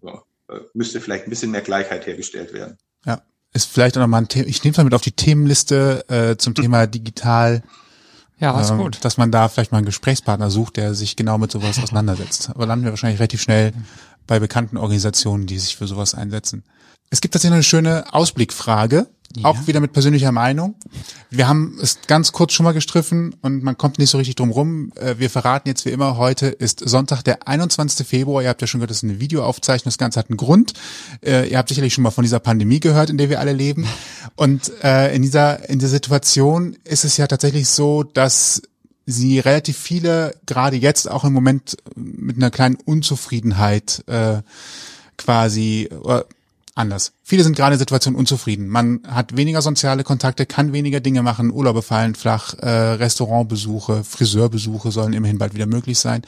So, äh, müsste vielleicht ein bisschen mehr Gleichheit hergestellt werden. Ja, ist vielleicht auch nochmal ein Thema, ich nehme es mal mit auf die Themenliste äh, zum Thema digital ja, ist ähm, gut. Dass man da vielleicht mal einen Gesprächspartner sucht, der sich genau mit sowas auseinandersetzt. Aber landen wir wahrscheinlich relativ schnell bei bekannten Organisationen, die sich für sowas einsetzen. Es gibt tatsächlich eine schöne Ausblickfrage, ja. auch wieder mit persönlicher Meinung. Wir haben es ganz kurz schon mal gestriffen und man kommt nicht so richtig drum rum. Äh, wir verraten jetzt wie immer, heute ist Sonntag, der 21. Februar. Ihr habt ja schon gehört, das ist eine Videoaufzeichnung. Das Ganze hat einen Grund. Äh, ihr habt sicherlich schon mal von dieser Pandemie gehört, in der wir alle leben. Und äh, in dieser, in der Situation ist es ja tatsächlich so, dass sie relativ viele, gerade jetzt auch im Moment mit einer kleinen Unzufriedenheit äh, quasi, anders Viele sind gerade in Situationen unzufrieden. Man hat weniger soziale Kontakte, kann weniger Dinge machen, Urlaube fallen flach, äh, Restaurantbesuche, Friseurbesuche sollen immerhin bald wieder möglich sein.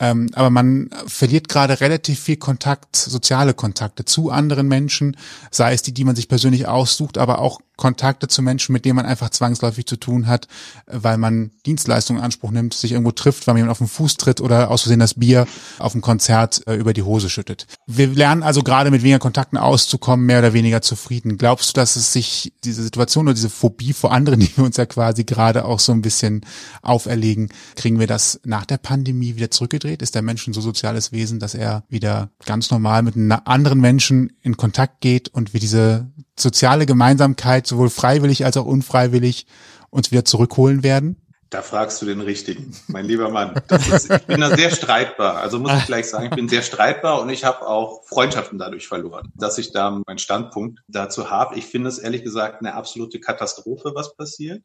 Ähm, aber man verliert gerade relativ viel Kontakt, soziale Kontakte zu anderen Menschen, sei es die, die man sich persönlich aussucht, aber auch Kontakte zu Menschen, mit denen man einfach zwangsläufig zu tun hat, weil man Dienstleistungen in Anspruch nimmt, sich irgendwo trifft, weil man jemand auf den Fuß tritt oder aus Versehen das Bier auf dem Konzert äh, über die Hose schüttet. Wir lernen also gerade mit weniger Kontakten auszukommen, mehr oder weniger zufrieden. Glaubst du, dass es sich diese Situation oder diese Phobie vor anderen, die wir uns ja quasi gerade auch so ein bisschen auferlegen, kriegen wir das nach der Pandemie wieder zurückgedreht? Ist der Mensch ein so soziales Wesen, dass er wieder ganz normal mit anderen Menschen in Kontakt geht und wir diese soziale Gemeinsamkeit sowohl freiwillig als auch unfreiwillig uns wieder zurückholen werden? Da fragst du den Richtigen, mein lieber Mann. Ist, ich bin da sehr streitbar. Also muss ich gleich sagen, ich bin sehr streitbar und ich habe auch Freundschaften dadurch verloren, dass ich da meinen Standpunkt dazu habe. Ich finde es ehrlich gesagt eine absolute Katastrophe, was passiert.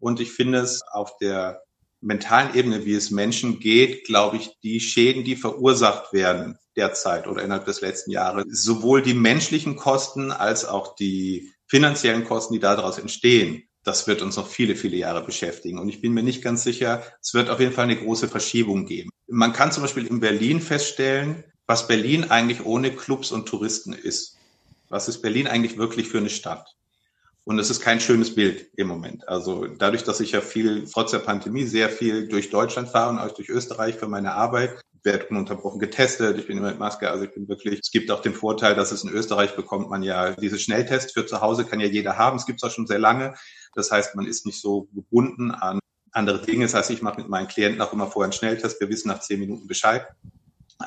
Und ich finde es auf der mentalen Ebene, wie es Menschen geht, glaube ich, die Schäden, die verursacht werden derzeit oder innerhalb des letzten Jahres, sowohl die menschlichen Kosten als auch die finanziellen Kosten, die daraus entstehen, das wird uns noch viele, viele Jahre beschäftigen. Und ich bin mir nicht ganz sicher, es wird auf jeden Fall eine große Verschiebung geben. Man kann zum Beispiel in Berlin feststellen, was Berlin eigentlich ohne Clubs und Touristen ist. Was ist Berlin eigentlich wirklich für eine Stadt? Und es ist kein schönes Bild im Moment. Also dadurch, dass ich ja viel, trotz der Pandemie, sehr viel durch Deutschland fahre und auch durch Österreich für meine Arbeit, werde ununterbrochen getestet, ich bin immer mit Maske, also ich bin wirklich, es gibt auch den Vorteil, dass es in Österreich bekommt man ja diese Schnelltests für zu Hause, kann ja jeder haben, es gibt es auch schon sehr lange. Das heißt, man ist nicht so gebunden an andere Dinge. Das heißt, ich mache mit meinen Klienten auch immer vorher einen Schnelltest, wir wissen nach zehn Minuten Bescheid.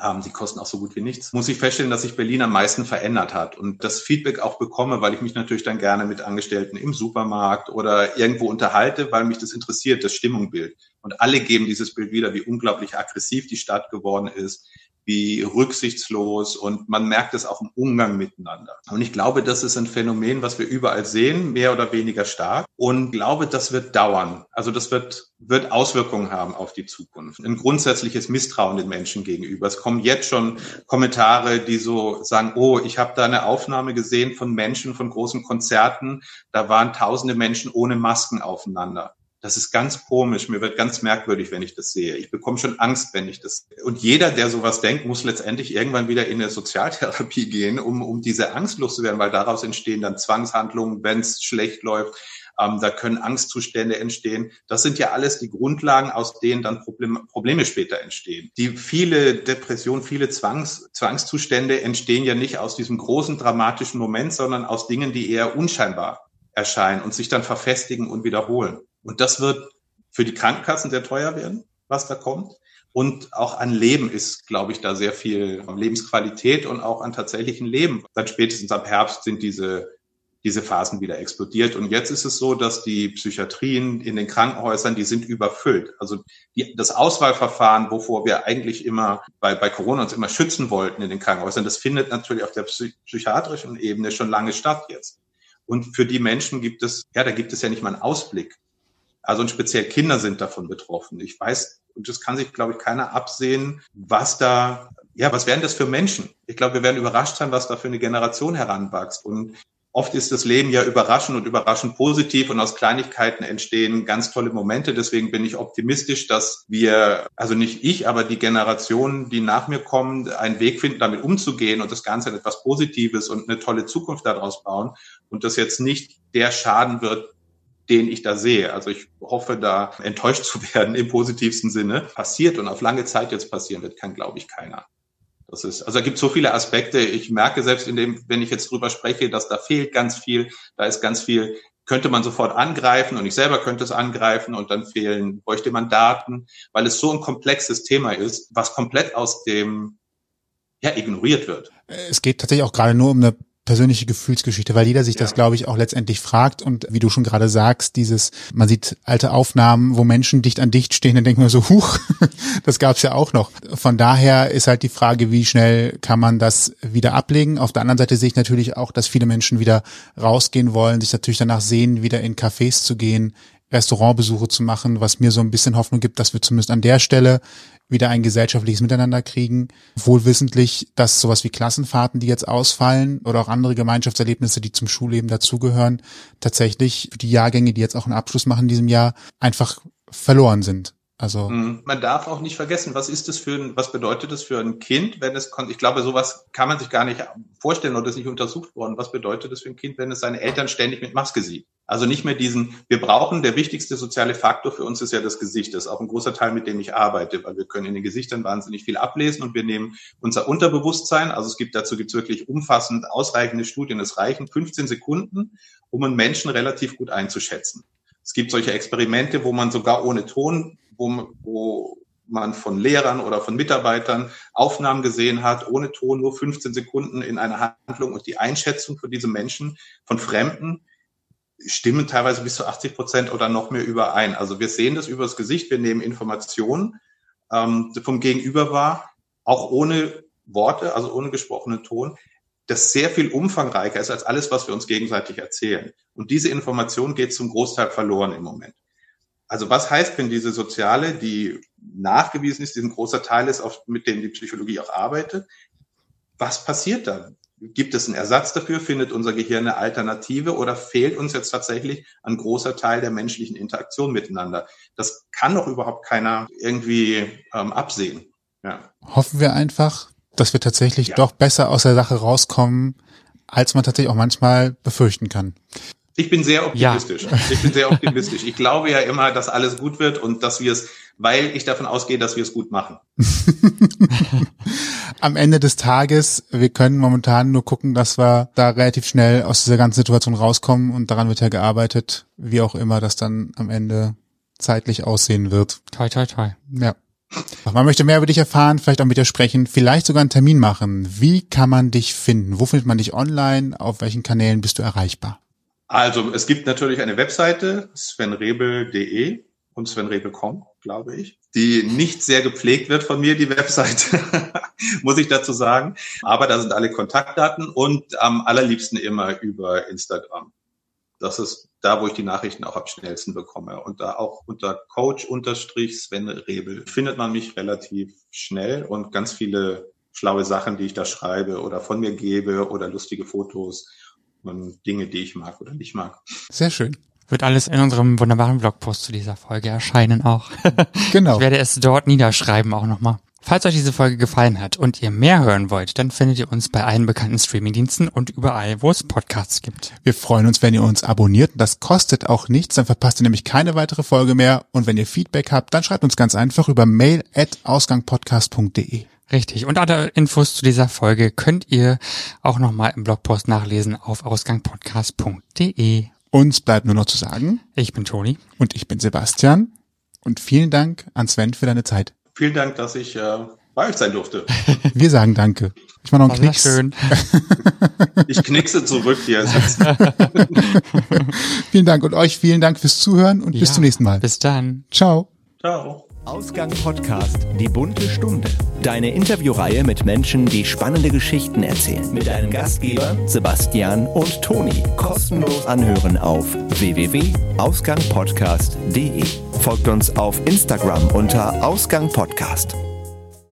Ähm, die kosten auch so gut wie nichts. Muss ich feststellen, dass sich Berlin am meisten verändert hat und das Feedback auch bekomme, weil ich mich natürlich dann gerne mit Angestellten im Supermarkt oder irgendwo unterhalte, weil mich das interessiert, das Stimmungsbild. Und alle geben dieses Bild wieder, wie unglaublich aggressiv die Stadt geworden ist, wie rücksichtslos und man merkt es auch im Umgang miteinander. Und ich glaube, das ist ein Phänomen, was wir überall sehen, mehr oder weniger stark und glaube, das wird dauern. Also das wird, wird Auswirkungen haben auf die Zukunft. Ein grundsätzliches Misstrauen den Menschen gegenüber. Es kommen jetzt schon Kommentare, die so sagen, oh, ich habe da eine Aufnahme gesehen von Menschen, von großen Konzerten, da waren tausende Menschen ohne Masken aufeinander. Das ist ganz komisch. Mir wird ganz merkwürdig, wenn ich das sehe. Ich bekomme schon Angst, wenn ich das. Und jeder, der sowas denkt, muss letztendlich irgendwann wieder in eine Sozialtherapie gehen, um, um diese Angst loszuwerden, weil daraus entstehen dann Zwangshandlungen, wenn es schlecht läuft. Ähm, da können Angstzustände entstehen. Das sind ja alles die Grundlagen, aus denen dann Probleme, Probleme später entstehen. Die viele Depressionen, viele Zwangs, Zwangszustände entstehen ja nicht aus diesem großen dramatischen Moment, sondern aus Dingen, die eher unscheinbar erscheinen und sich dann verfestigen und wiederholen. Und das wird für die Krankenkassen sehr teuer werden, was da kommt. Und auch an Leben ist, glaube ich, da sehr viel Lebensqualität und auch an tatsächlichen Leben. Dann spätestens ab Herbst sind diese, diese Phasen wieder explodiert. Und jetzt ist es so, dass die Psychiatrien in den Krankenhäusern, die sind überfüllt. Also die, das Auswahlverfahren, wovor wir eigentlich immer bei, bei Corona uns immer schützen wollten in den Krankenhäusern, das findet natürlich auf der psychiatrischen Ebene schon lange statt jetzt. Und für die Menschen gibt es, ja, da gibt es ja nicht mal einen Ausblick. Also und speziell Kinder sind davon betroffen. Ich weiß, und das kann sich, glaube ich, keiner absehen, was da, ja, was wären das für Menschen? Ich glaube, wir werden überrascht sein, was da für eine Generation heranwächst. Und oft ist das Leben ja überraschend und überraschend positiv und aus Kleinigkeiten entstehen ganz tolle Momente. Deswegen bin ich optimistisch, dass wir, also nicht ich, aber die Generationen, die nach mir kommen, einen Weg finden, damit umzugehen und das Ganze in etwas Positives und eine tolle Zukunft daraus bauen und das jetzt nicht der Schaden wird, den ich da sehe. Also ich hoffe, da enttäuscht zu werden im positivsten Sinne. Passiert und auf lange Zeit jetzt passieren wird, kann, glaube ich, keiner. Das ist, also da gibt so viele Aspekte. Ich merke selbst in dem, wenn ich jetzt drüber spreche, dass da fehlt ganz viel, da ist ganz viel, könnte man sofort angreifen und ich selber könnte es angreifen und dann fehlen, bräuchte man Daten, weil es so ein komplexes Thema ist, was komplett aus dem ja, ignoriert wird. Es geht tatsächlich auch gerade nur um eine persönliche Gefühlsgeschichte, weil jeder sich ja. das, glaube ich, auch letztendlich fragt und wie du schon gerade sagst, dieses, man sieht alte Aufnahmen, wo Menschen dicht an dicht stehen, dann denkt man so, huch, das gab's ja auch noch. Von daher ist halt die Frage, wie schnell kann man das wieder ablegen. Auf der anderen Seite sehe ich natürlich auch, dass viele Menschen wieder rausgehen wollen, sich natürlich danach sehen, wieder in Cafés zu gehen, Restaurantbesuche zu machen, was mir so ein bisschen Hoffnung gibt, dass wir zumindest an der Stelle wieder ein gesellschaftliches Miteinander kriegen. Wohlwissentlich, dass sowas wie Klassenfahrten, die jetzt ausfallen oder auch andere Gemeinschaftserlebnisse, die zum Schulleben dazugehören, tatsächlich für die Jahrgänge, die jetzt auch einen Abschluss machen in diesem Jahr, einfach verloren sind. Also mhm. man darf auch nicht vergessen, was ist das für ein, was bedeutet das für ein Kind, wenn es, ich glaube, sowas kann man sich gar nicht vorstellen oder ist nicht untersucht worden. Was bedeutet das für ein Kind, wenn es seine Eltern ständig mit Maske sieht? Also nicht mehr diesen, wir brauchen, der wichtigste soziale Faktor für uns ist ja das Gesicht. Das ist auch ein großer Teil, mit dem ich arbeite, weil wir können in den Gesichtern wahnsinnig viel ablesen und wir nehmen unser Unterbewusstsein, also es gibt dazu gibt's wirklich umfassend ausreichende Studien, es reichen 15 Sekunden, um einen Menschen relativ gut einzuschätzen. Es gibt solche Experimente, wo man sogar ohne Ton wo, wo man von Lehrern oder von Mitarbeitern Aufnahmen gesehen hat, ohne Ton, nur 15 Sekunden in einer Handlung und die Einschätzung für diese Menschen von Fremden stimmen teilweise bis zu 80 Prozent oder noch mehr überein. Also wir sehen das übers Gesicht, wir nehmen Informationen ähm, vom Gegenüber wahr, auch ohne Worte, also ohne gesprochenen Ton, das sehr viel umfangreicher ist als alles, was wir uns gegenseitig erzählen. Und diese Information geht zum Großteil verloren im Moment. Also was heißt, wenn diese Soziale, die nachgewiesen ist, die ein großer Teil ist, auf, mit dem die Psychologie auch arbeitet, was passiert dann? Gibt es einen Ersatz dafür? Findet unser Gehirn eine Alternative oder fehlt uns jetzt tatsächlich ein großer Teil der menschlichen Interaktion miteinander? Das kann doch überhaupt keiner irgendwie ähm, absehen. Ja. Hoffen wir einfach, dass wir tatsächlich ja. doch besser aus der Sache rauskommen, als man tatsächlich auch manchmal befürchten kann. Ich bin sehr optimistisch. Ja. Ich bin sehr optimistisch. Ich glaube ja immer, dass alles gut wird und dass wir es, weil ich davon ausgehe, dass wir es gut machen. Am Ende des Tages, wir können momentan nur gucken, dass wir da relativ schnell aus dieser ganzen Situation rauskommen und daran wird ja gearbeitet, wie auch immer das dann am Ende zeitlich aussehen wird. Toi, toi, toi. Ja. Man möchte mehr über dich erfahren, vielleicht auch mit dir sprechen, vielleicht sogar einen Termin machen. Wie kann man dich finden? Wo findet man dich online? Auf welchen Kanälen bist du erreichbar? Also es gibt natürlich eine Webseite, svenrebel.de und svenrebel.com, glaube ich, die nicht sehr gepflegt wird von mir, die Webseite, muss ich dazu sagen. Aber da sind alle Kontaktdaten und am allerliebsten immer über Instagram. Das ist da, wo ich die Nachrichten auch am schnellsten bekomme. Und da auch unter Coach-Sven Rebel findet man mich relativ schnell und ganz viele schlaue Sachen, die ich da schreibe oder von mir gebe oder lustige Fotos und Dinge, die ich mag oder nicht mag. Sehr schön. Wird alles in unserem wunderbaren Blogpost zu dieser Folge erscheinen auch. genau. Ich werde es dort niederschreiben auch nochmal. Falls euch diese Folge gefallen hat und ihr mehr hören wollt, dann findet ihr uns bei allen bekannten Streamingdiensten und überall, wo es Podcasts gibt. Wir freuen uns, wenn ihr uns abonniert. Das kostet auch nichts, dann verpasst ihr nämlich keine weitere Folge mehr. Und wenn ihr Feedback habt, dann schreibt uns ganz einfach über mail at ausgangpodcast.de. Richtig. Und alle Infos zu dieser Folge könnt ihr auch nochmal im Blogpost nachlesen auf ausgangpodcast.de. Uns bleibt nur noch zu sagen. Ich bin Toni. Und ich bin Sebastian. Und vielen Dank an Sven für deine Zeit. Vielen Dank, dass ich äh, bei euch sein durfte. Wir sagen Danke. Ich mache noch einen Knicks. Schön. ich knickse zurück hier. vielen Dank und euch vielen Dank fürs Zuhören und ja, bis zum nächsten Mal. Bis dann. Ciao. Ciao. Ausgang Podcast Die bunte Stunde. Deine Interviewreihe mit Menschen, die spannende Geschichten erzählen. Mit deinen Gastgebern Sebastian und Toni. Kostenlos anhören auf www.ausgangpodcast.de. Folgt uns auf Instagram unter Ausgang Podcast.